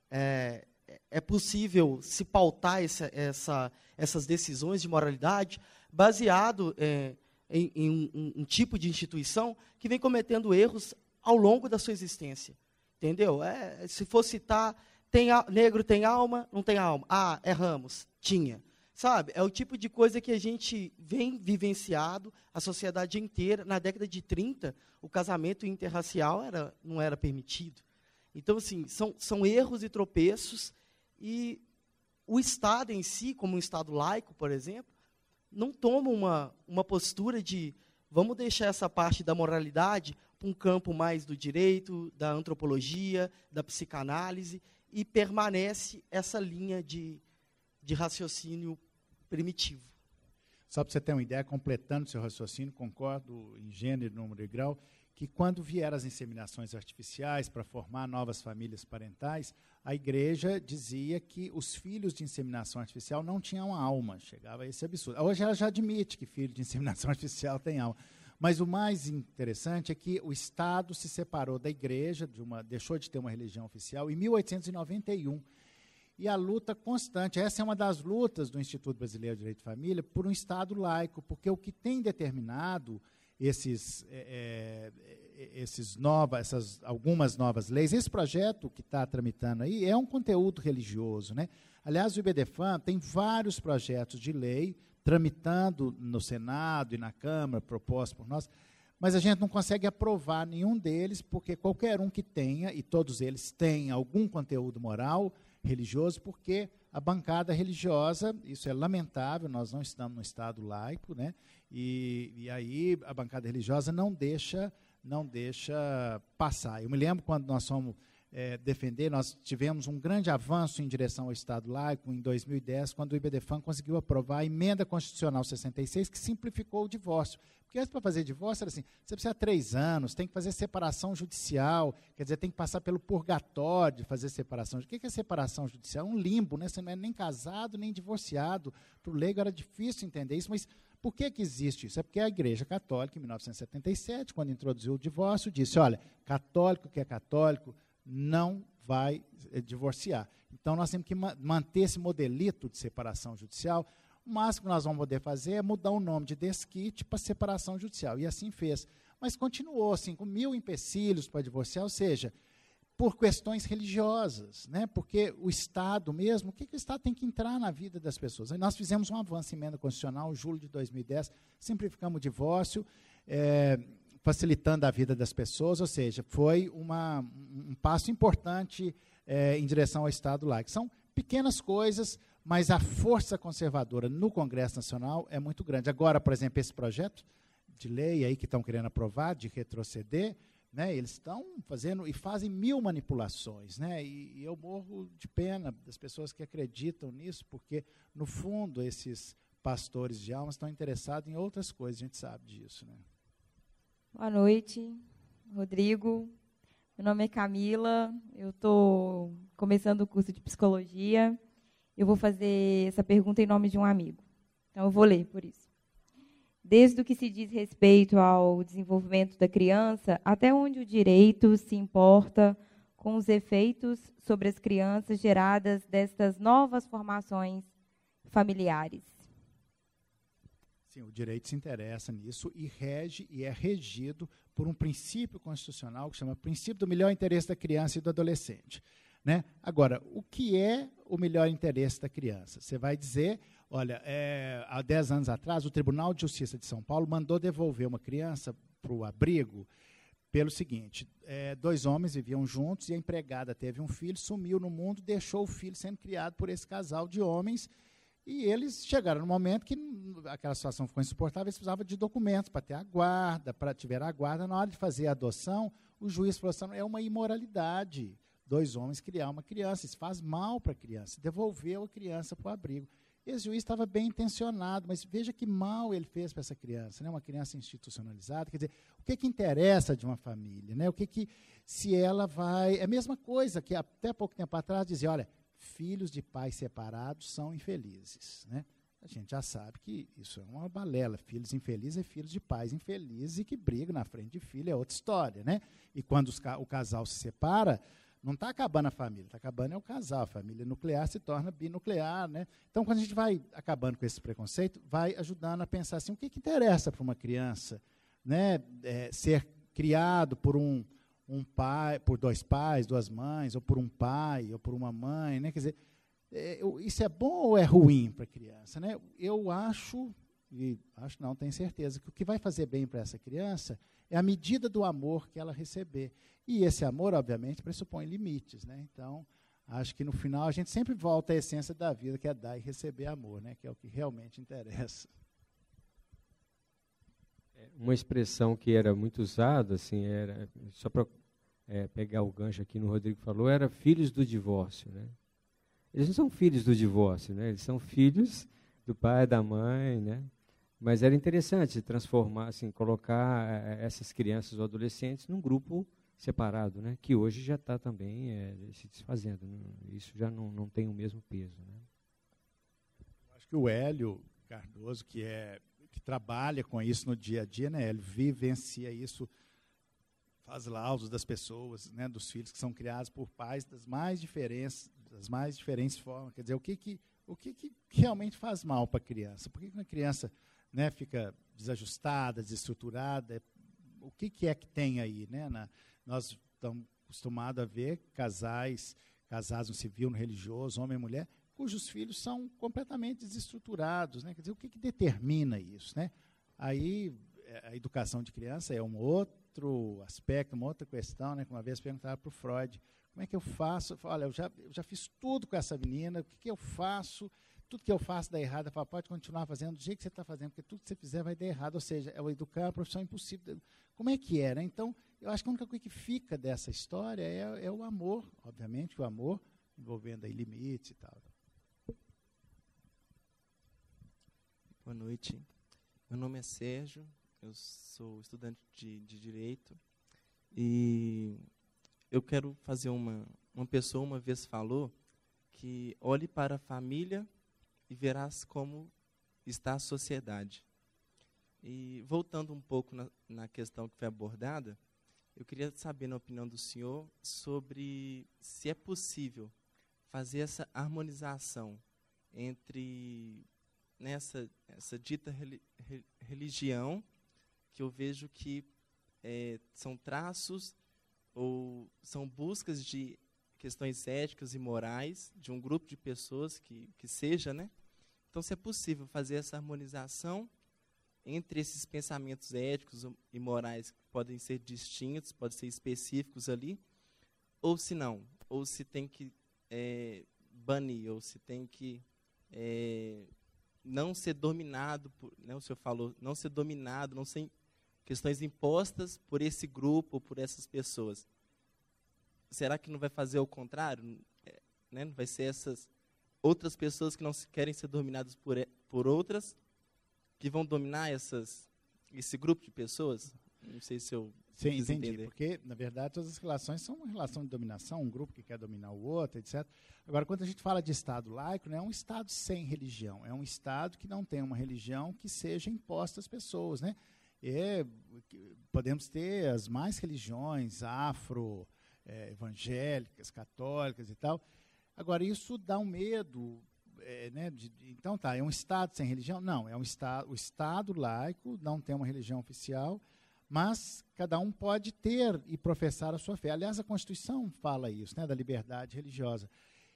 é, é possível se pautar essa, essa, essas decisões de moralidade baseado é, em, em um, um, tipo de instituição que vem cometendo erros ao longo da sua existência. Entendeu? É, se for citar, tem a, negro tem alma, não tem alma. Ah, erramos. Tinha. Sabe? É o tipo de coisa que a gente vem vivenciado, a sociedade inteira. Na década de 30, o casamento interracial era, não era permitido. Então, assim, são, são erros e tropeços, e o Estado em si, como um Estado laico, por exemplo, não toma uma, uma postura de vamos deixar essa parte da moralidade para um campo mais do direito, da antropologia, da psicanálise, e permanece essa linha de, de raciocínio primitivo. Só para você ter uma ideia, completando seu raciocínio, concordo em gênero, número e grau, que quando vieram as inseminações artificiais para formar novas famílias parentais, a igreja dizia que os filhos de inseminação artificial não tinham alma. Chegava a esse absurdo. Hoje ela já admite que filho de inseminação artificial tem alma. Mas o mais interessante é que o Estado se separou da igreja, de uma, deixou de ter uma religião oficial, em 1891. E a luta constante, essa é uma das lutas do Instituto Brasileiro de Direito de Família, por um Estado laico, porque o que tem determinado esses, é, é, esses nova, essas algumas novas leis. Esse projeto que está tramitando aí é um conteúdo religioso. Né? Aliás, o IBDFAM tem vários projetos de lei tramitando no Senado e na Câmara, propostos por nós, mas a gente não consegue aprovar nenhum deles, porque qualquer um que tenha, e todos eles têm algum conteúdo moral, religioso, porque a bancada religiosa, isso é lamentável, nós não estamos no Estado laico, né? E, e aí a bancada religiosa não deixa, não deixa passar. Eu me lembro quando nós fomos é, defender, nós tivemos um grande avanço em direção ao Estado laico em 2010, quando o IBDFAN conseguiu aprovar a emenda constitucional 66, que simplificou o divórcio. Porque antes, para fazer divórcio, era assim: você precisa de três anos, tem que fazer separação judicial, quer dizer, tem que passar pelo purgatório de fazer separação. O que é separação judicial? Um limbo, né? você não é nem casado, nem divorciado. Para o leigo era difícil entender isso, mas por que, que existe isso? É porque a Igreja Católica, em 1977, quando introduziu o divórcio, disse: olha, católico que é católico não vai eh, divorciar. Então, nós temos que manter esse modelito de separação judicial. O máximo que nós vamos poder fazer é mudar o nome de desquite para separação judicial. E assim fez. Mas continuou, assim, com mil empecilhos para divorciar, ou seja, por questões religiosas, né? porque o Estado mesmo, o que, que, o Estado tem que entrar na vida das pessoas? Nós fizemos um avanço em emenda constitucional, em julho de 2010, simplificamos o divórcio, é, facilitando a vida das pessoas, ou seja, foi uma, um passo importante é, em direção ao Estado laico. São pequenas coisas, mas a força conservadora no Congresso Nacional é muito grande. Agora, por exemplo, esse projeto de lei aí que estão querendo aprovar, de retroceder, né, eles estão fazendo e fazem mil manipulações. Né, e, e eu morro de pena das pessoas que acreditam nisso, porque, no fundo, esses pastores de almas estão interessados em outras coisas, a gente sabe disso. Né? Boa noite, Rodrigo. Meu nome é Camila, eu estou começando o curso de psicologia. Eu vou fazer essa pergunta em nome de um amigo. Então, eu vou ler por isso. Desde o que se diz respeito ao desenvolvimento da criança, até onde o direito se importa com os efeitos sobre as crianças geradas destas novas formações familiares. Sim, o direito se interessa nisso e rege e é regido por um princípio constitucional que chama princípio do melhor interesse da criança e do adolescente. Né? Agora, o que é o melhor interesse da criança? Você vai dizer, olha, é, há 10 anos atrás, o Tribunal de Justiça de São Paulo mandou devolver uma criança para o abrigo pelo seguinte: é, dois homens viviam juntos e a empregada teve um filho, sumiu no mundo, deixou o filho sendo criado por esse casal de homens e eles chegaram no momento que aquela situação ficou insuportável, eles precisavam de documentos para ter a guarda, para tiver a guarda. Na hora de fazer a adoção, o juiz falou assim: é uma imoralidade dois homens criar uma criança, isso faz mal para a criança. Devolveu a criança para o abrigo. Esse juiz estava bem intencionado, mas veja que mal ele fez para essa criança, né? uma criança institucionalizada. Quer dizer, o que, que interessa de uma família? Né? O que, que se ela vai. É a mesma coisa que até pouco tempo atrás dizia: olha, filhos de pais separados são infelizes. Né? A gente já sabe que isso é uma balela. Filhos infelizes é filhos de pais infelizes e que brigam na frente de filho, é outra história. Né? E quando o casal se separa, não está acabando a família, está acabando é o casal. A família nuclear se torna binuclear. Né? Então, quando a gente vai acabando com esse preconceito, vai ajudando a pensar assim, o que, que interessa para uma criança né? É, ser criado por um um pai, por dois pais, duas mães, ou por um pai, ou por uma mãe, né? Quer dizer, é, isso é bom ou é ruim para a criança, né? Eu acho, e acho não, tenho certeza, que o que vai fazer bem para essa criança é a medida do amor que ela receber. E esse amor, obviamente, pressupõe limites, né? Então, acho que no final a gente sempre volta à essência da vida, que é dar e receber amor, né? Que é o que realmente interessa. É, uma expressão que era muito usada, assim, era só para é, pegar o gancho aqui no Rodrigo falou, era filhos do divórcio, né? Eles não são filhos do divórcio, né? Eles são filhos do pai, da mãe, né? Mas era interessante transformar, assim, colocar eh, essas crianças ou adolescentes num grupo separado, né? que hoje já está também é, se desfazendo. Né? Isso já não, não tem o mesmo peso. Né? Acho que o Hélio Cardoso, que, é, que trabalha com isso no dia a dia, né, Hélio, vivencia isso, faz laudos das pessoas, né, dos filhos que são criados por pais das mais diferentes, das mais diferentes formas. Quer dizer, o que, que, o que, que realmente faz mal para a criança? Por que, uma criança né, fica desajustada, desestruturada? O que, que é que tem aí? Né, na, nós estamos acostumados a ver casais, casados no civil, no religioso, homem e mulher, cujos filhos são completamente desestruturados. Né? Quer dizer, o que, que determina isso? Né? Aí, é, a educação de criança é um outro aspecto, uma outra questão. Né? Uma vez perguntava para o Freud, como é que eu faço? Eu falo, olha, eu já, eu já fiz tudo com essa menina, o que, que eu faço? Tudo que eu faço dá errado. Eu falo, pode continuar fazendo do jeito que você está fazendo, porque tudo que você fizer vai dar errado. Ou seja, é educar é uma profissão impossível. Como é que era? Então, eu acho que a única coisa que fica dessa história é, é o amor, obviamente, o amor envolvendo aí limites e tal. Boa noite. Meu nome é Sérgio, eu sou estudante de, de Direito e eu quero fazer uma. Uma pessoa uma vez falou que olhe para a família e verás como está a sociedade. E voltando um pouco na, na questão que foi abordada, eu queria saber, na opinião do senhor, sobre se é possível fazer essa harmonização entre nessa essa dita religião, que eu vejo que é, são traços ou são buscas de questões éticas e morais de um grupo de pessoas que, que seja, né? Então, se é possível fazer essa harmonização entre esses pensamentos éticos e morais que podem ser distintos, podem ser específicos ali, ou se não, ou se tem que é, banir, ou se tem que é, não ser dominado, por, né, o senhor falou, não ser dominado, não ser questões impostas por esse grupo, por essas pessoas. Será que não vai fazer o contrário? É, né, vai ser essas outras pessoas que não querem ser dominadas por, por outras, que vão dominar essas, esse grupo de pessoas? Não sei se eu Sim, entendi. Entender. Porque, na verdade, todas as relações são uma relação de dominação, um grupo que quer dominar o outro, etc. Agora, quando a gente fala de Estado laico, não é um Estado sem religião, é um Estado que não tem uma religião que seja imposta às pessoas. Né? E, podemos ter as mais religiões, afro, é, evangélicas, católicas e tal. Agora, isso dá um medo é, né, de, então tá, é um Estado sem religião? Não, é um Estado, o Estado laico não tem uma religião oficial, mas cada um pode ter e professar a sua fé. Aliás, a Constituição fala isso, né, da liberdade religiosa.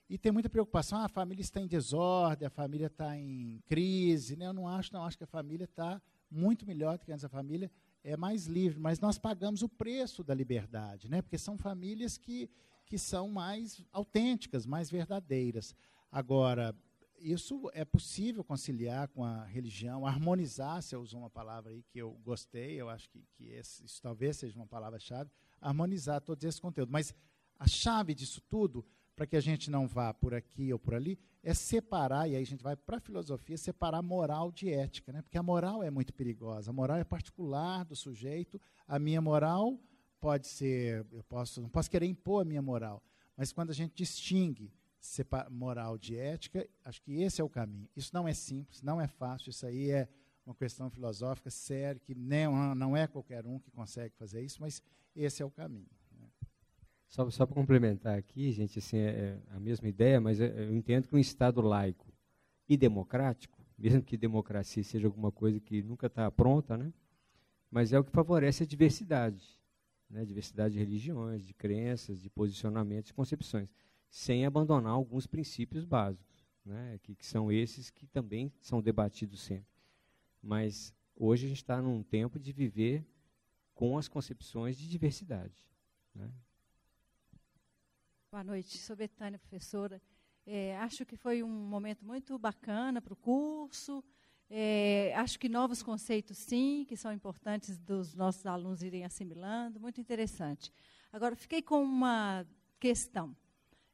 E tem muita preocupação, ah, a família está em desordem, a família está em crise. Né? Eu não acho, não, acho que a família está muito melhor do que antes. A família é mais livre, mas nós pagamos o preço da liberdade, né? porque são famílias que, que são mais autênticas, mais verdadeiras. Agora, isso é possível conciliar com a religião, harmonizar, você usou uma palavra aí que eu gostei, eu acho que, que esse, isso talvez seja uma palavra-chave, harmonizar todos esses conteúdos. Mas a chave disso tudo, para que a gente não vá por aqui ou por ali, é separar, e aí a gente vai para a filosofia, separar moral de ética, né? porque a moral é muito perigosa, a moral é particular do sujeito, a minha moral pode ser, eu posso, não posso querer impor a minha moral, mas quando a gente distingue moral de ética, acho que esse é o caminho. Isso não é simples, não é fácil, isso aí é uma questão filosófica séria, que não, não é qualquer um que consegue fazer isso, mas esse é o caminho. Só, só para complementar aqui, gente, assim, é, é a mesma ideia, mas é, eu entendo que um Estado laico e democrático, mesmo que democracia seja alguma coisa que nunca está pronta, né? mas é o que favorece a diversidade, né? diversidade de religiões, de crenças, de posicionamentos, de concepções sem abandonar alguns princípios básicos, né, que, que são esses que também são debatidos sempre. Mas hoje a gente está num tempo de viver com as concepções de diversidade. Né? Boa noite, sou Betânia, professora. É, acho que foi um momento muito bacana para o curso. É, acho que novos conceitos, sim, que são importantes dos nossos alunos irem assimilando. Muito interessante. Agora, fiquei com uma questão.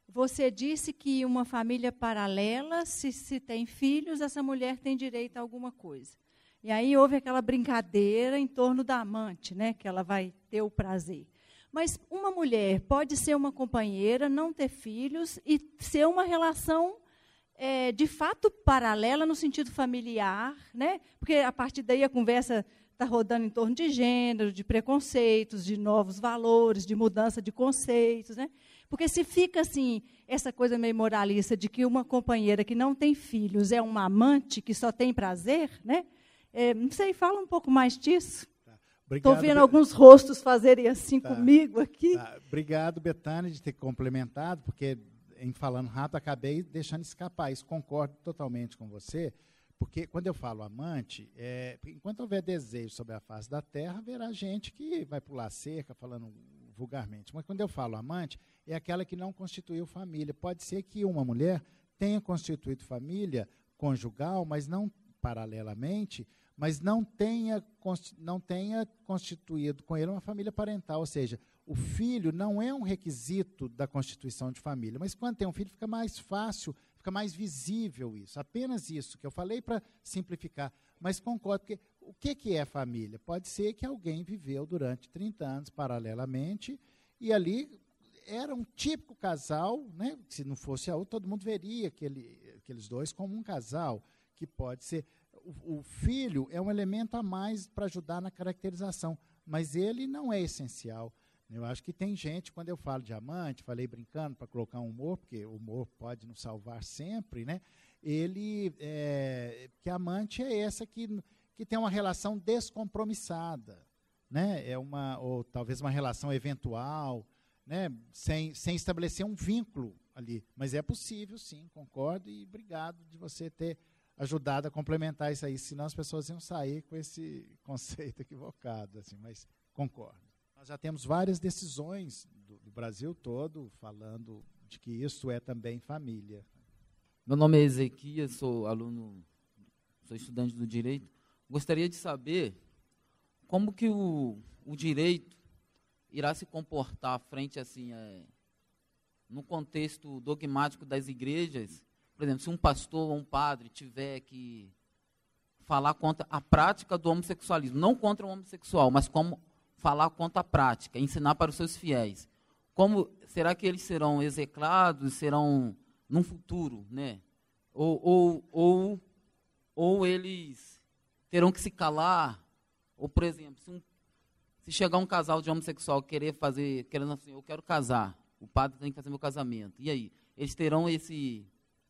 Você disse que uma família paralela, se, se tem filhos, essa mulher tem direito a alguma coisa. E aí houve aquela brincadeira em torno da amante, né, que ela vai ter o prazer. Mas uma mulher pode ser uma companheira, não ter filhos e ser uma relação é, de fato paralela no sentido familiar, né? Porque a partir daí a conversa está rodando em torno de gênero, de preconceitos, de novos valores, de mudança de conceitos, né? Porque se fica assim, essa coisa meio moralista de que uma companheira que não tem filhos é uma amante que só tem prazer, né? É, não sei, fala um pouco mais disso. Estou vendo Be... alguns rostos fazerem assim tá. comigo aqui. Tá. Obrigado, Betânia, de ter complementado, porque em falando rápido acabei deixando escapar. Isso concordo totalmente com você, porque quando eu falo amante, é, enquanto houver desejo sobre a face da terra, haverá gente que vai pular cerca, falando vulgarmente. Mas quando eu falo amante, é aquela que não constituiu família. Pode ser que uma mulher tenha constituído família conjugal, mas não paralelamente, mas não tenha, não tenha constituído com ele uma família parental. Ou seja, o filho não é um requisito da constituição de família, mas quando tem um filho fica mais fácil, fica mais visível isso. Apenas isso que eu falei para simplificar. Mas concordo, porque o que, que é família? Pode ser que alguém viveu durante 30 anos paralelamente e ali era um típico casal, né? se não fosse a outra, todo mundo veria aquele, aqueles dois como um casal, que pode ser. O, filho é um elemento a mais para ajudar na caracterização, mas ele não é essencial. Eu acho que tem gente, quando eu falo de amante, falei brincando para colocar um humor, porque o humor pode nos salvar sempre, né? Ele, é, que amante é essa que, que tem uma relação descompromissada, né? É uma, ou talvez uma relação eventual, né? Sem, sem estabelecer um vínculo ali. Mas é possível, sim, concordo, e obrigado de você ter ajudado a complementar isso aí, senão as pessoas iam sair com esse conceito equivocado, assim, mas concordo. Nós já temos várias decisões do, do Brasil todo falando de que isso é também família. Meu nome é Ezequias, sou aluno, sou estudante do direito. Gostaria de saber como que o, o direito irá se comportar frente assim é, no contexto dogmático das igrejas. Por exemplo, se um pastor ou um padre tiver que falar contra a prática do homossexualismo, não contra o homossexual, mas como falar contra a prática, ensinar para os seus fiéis. Como será que eles serão execrados, serão num futuro, né? Ou, ou, ou, ou eles terão que se calar? Ou, por exemplo, se, um, se chegar um casal de homossexual querer fazer, querendo assim, eu quero casar, o padre tem que fazer meu casamento. E aí? Eles terão esse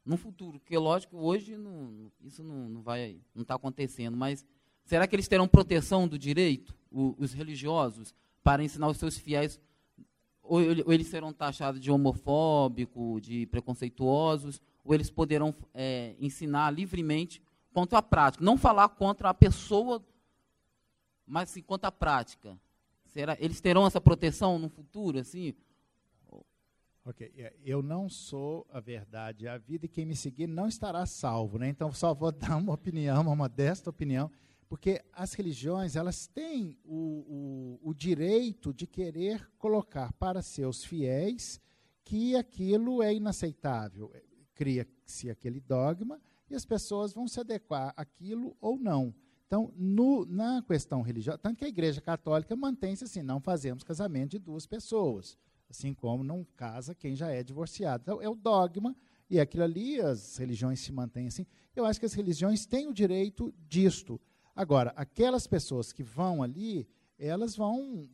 no futuro, porque lógico, hoje não, isso não, não vai, não está acontecendo, mas será que eles terão proteção do direito? o, os religiosos para ensinar os seus fiéis, ou, ou, eles serão taxados de homofóbico, de preconceituosos, ou eles poderão é, ensinar livremente contra a prática. Não falar contra a pessoa, mas sim contra a prática. Será, eles terão essa proteção no futuro, assim? Ok, é, eu não sou a verdade a vida e quem me seguir não estará salvo, né? Então só vou dar uma opinião, uma modesta opinião. Porque as religiões elas têm o, o, o direito de querer colocar para seus fiéis que aquilo é inaceitável. Cria-se aquele dogma e as pessoas vão se adequar àquilo ou não. Então, no, na questão religiosa, tanto que a Igreja Católica mantém-se assim: não fazemos casamento de duas pessoas, assim como não casa quem já é divorciado. Então, é o dogma, e aquilo ali, as religiões se mantêm assim. Eu acho que as religiões têm o direito disto. Agora, aquelas pessoas que vão ali, elas vão,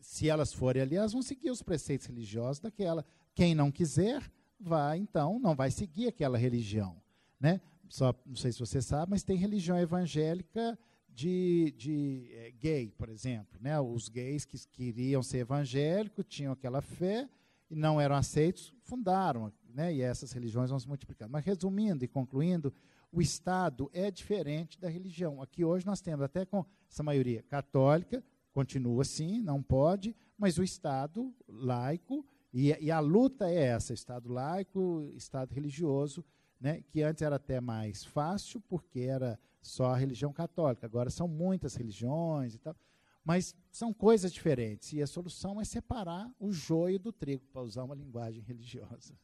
se elas forem ali, elas vão seguir os preceitos religiosos daquela. Quem não quiser, vai, então, não vai seguir aquela religião. Né? Só, não sei se você sabe, mas tem religião evangélica de, de é, gay, por exemplo. Né? Os gays que queriam ser evangélicos, tinham aquela fé e não eram aceitos, fundaram. Né? E essas religiões vão se multiplicando. Mas, resumindo e concluindo, o Estado é diferente da religião. Aqui hoje nós temos até com essa maioria católica, continua assim, não pode, mas o Estado laico, e, e a luta é essa, Estado laico, Estado religioso, né, que antes era até mais fácil, porque era só a religião católica, agora são muitas religiões e tal, mas são coisas diferentes, e a solução é separar o joio do trigo, para usar uma linguagem religiosa.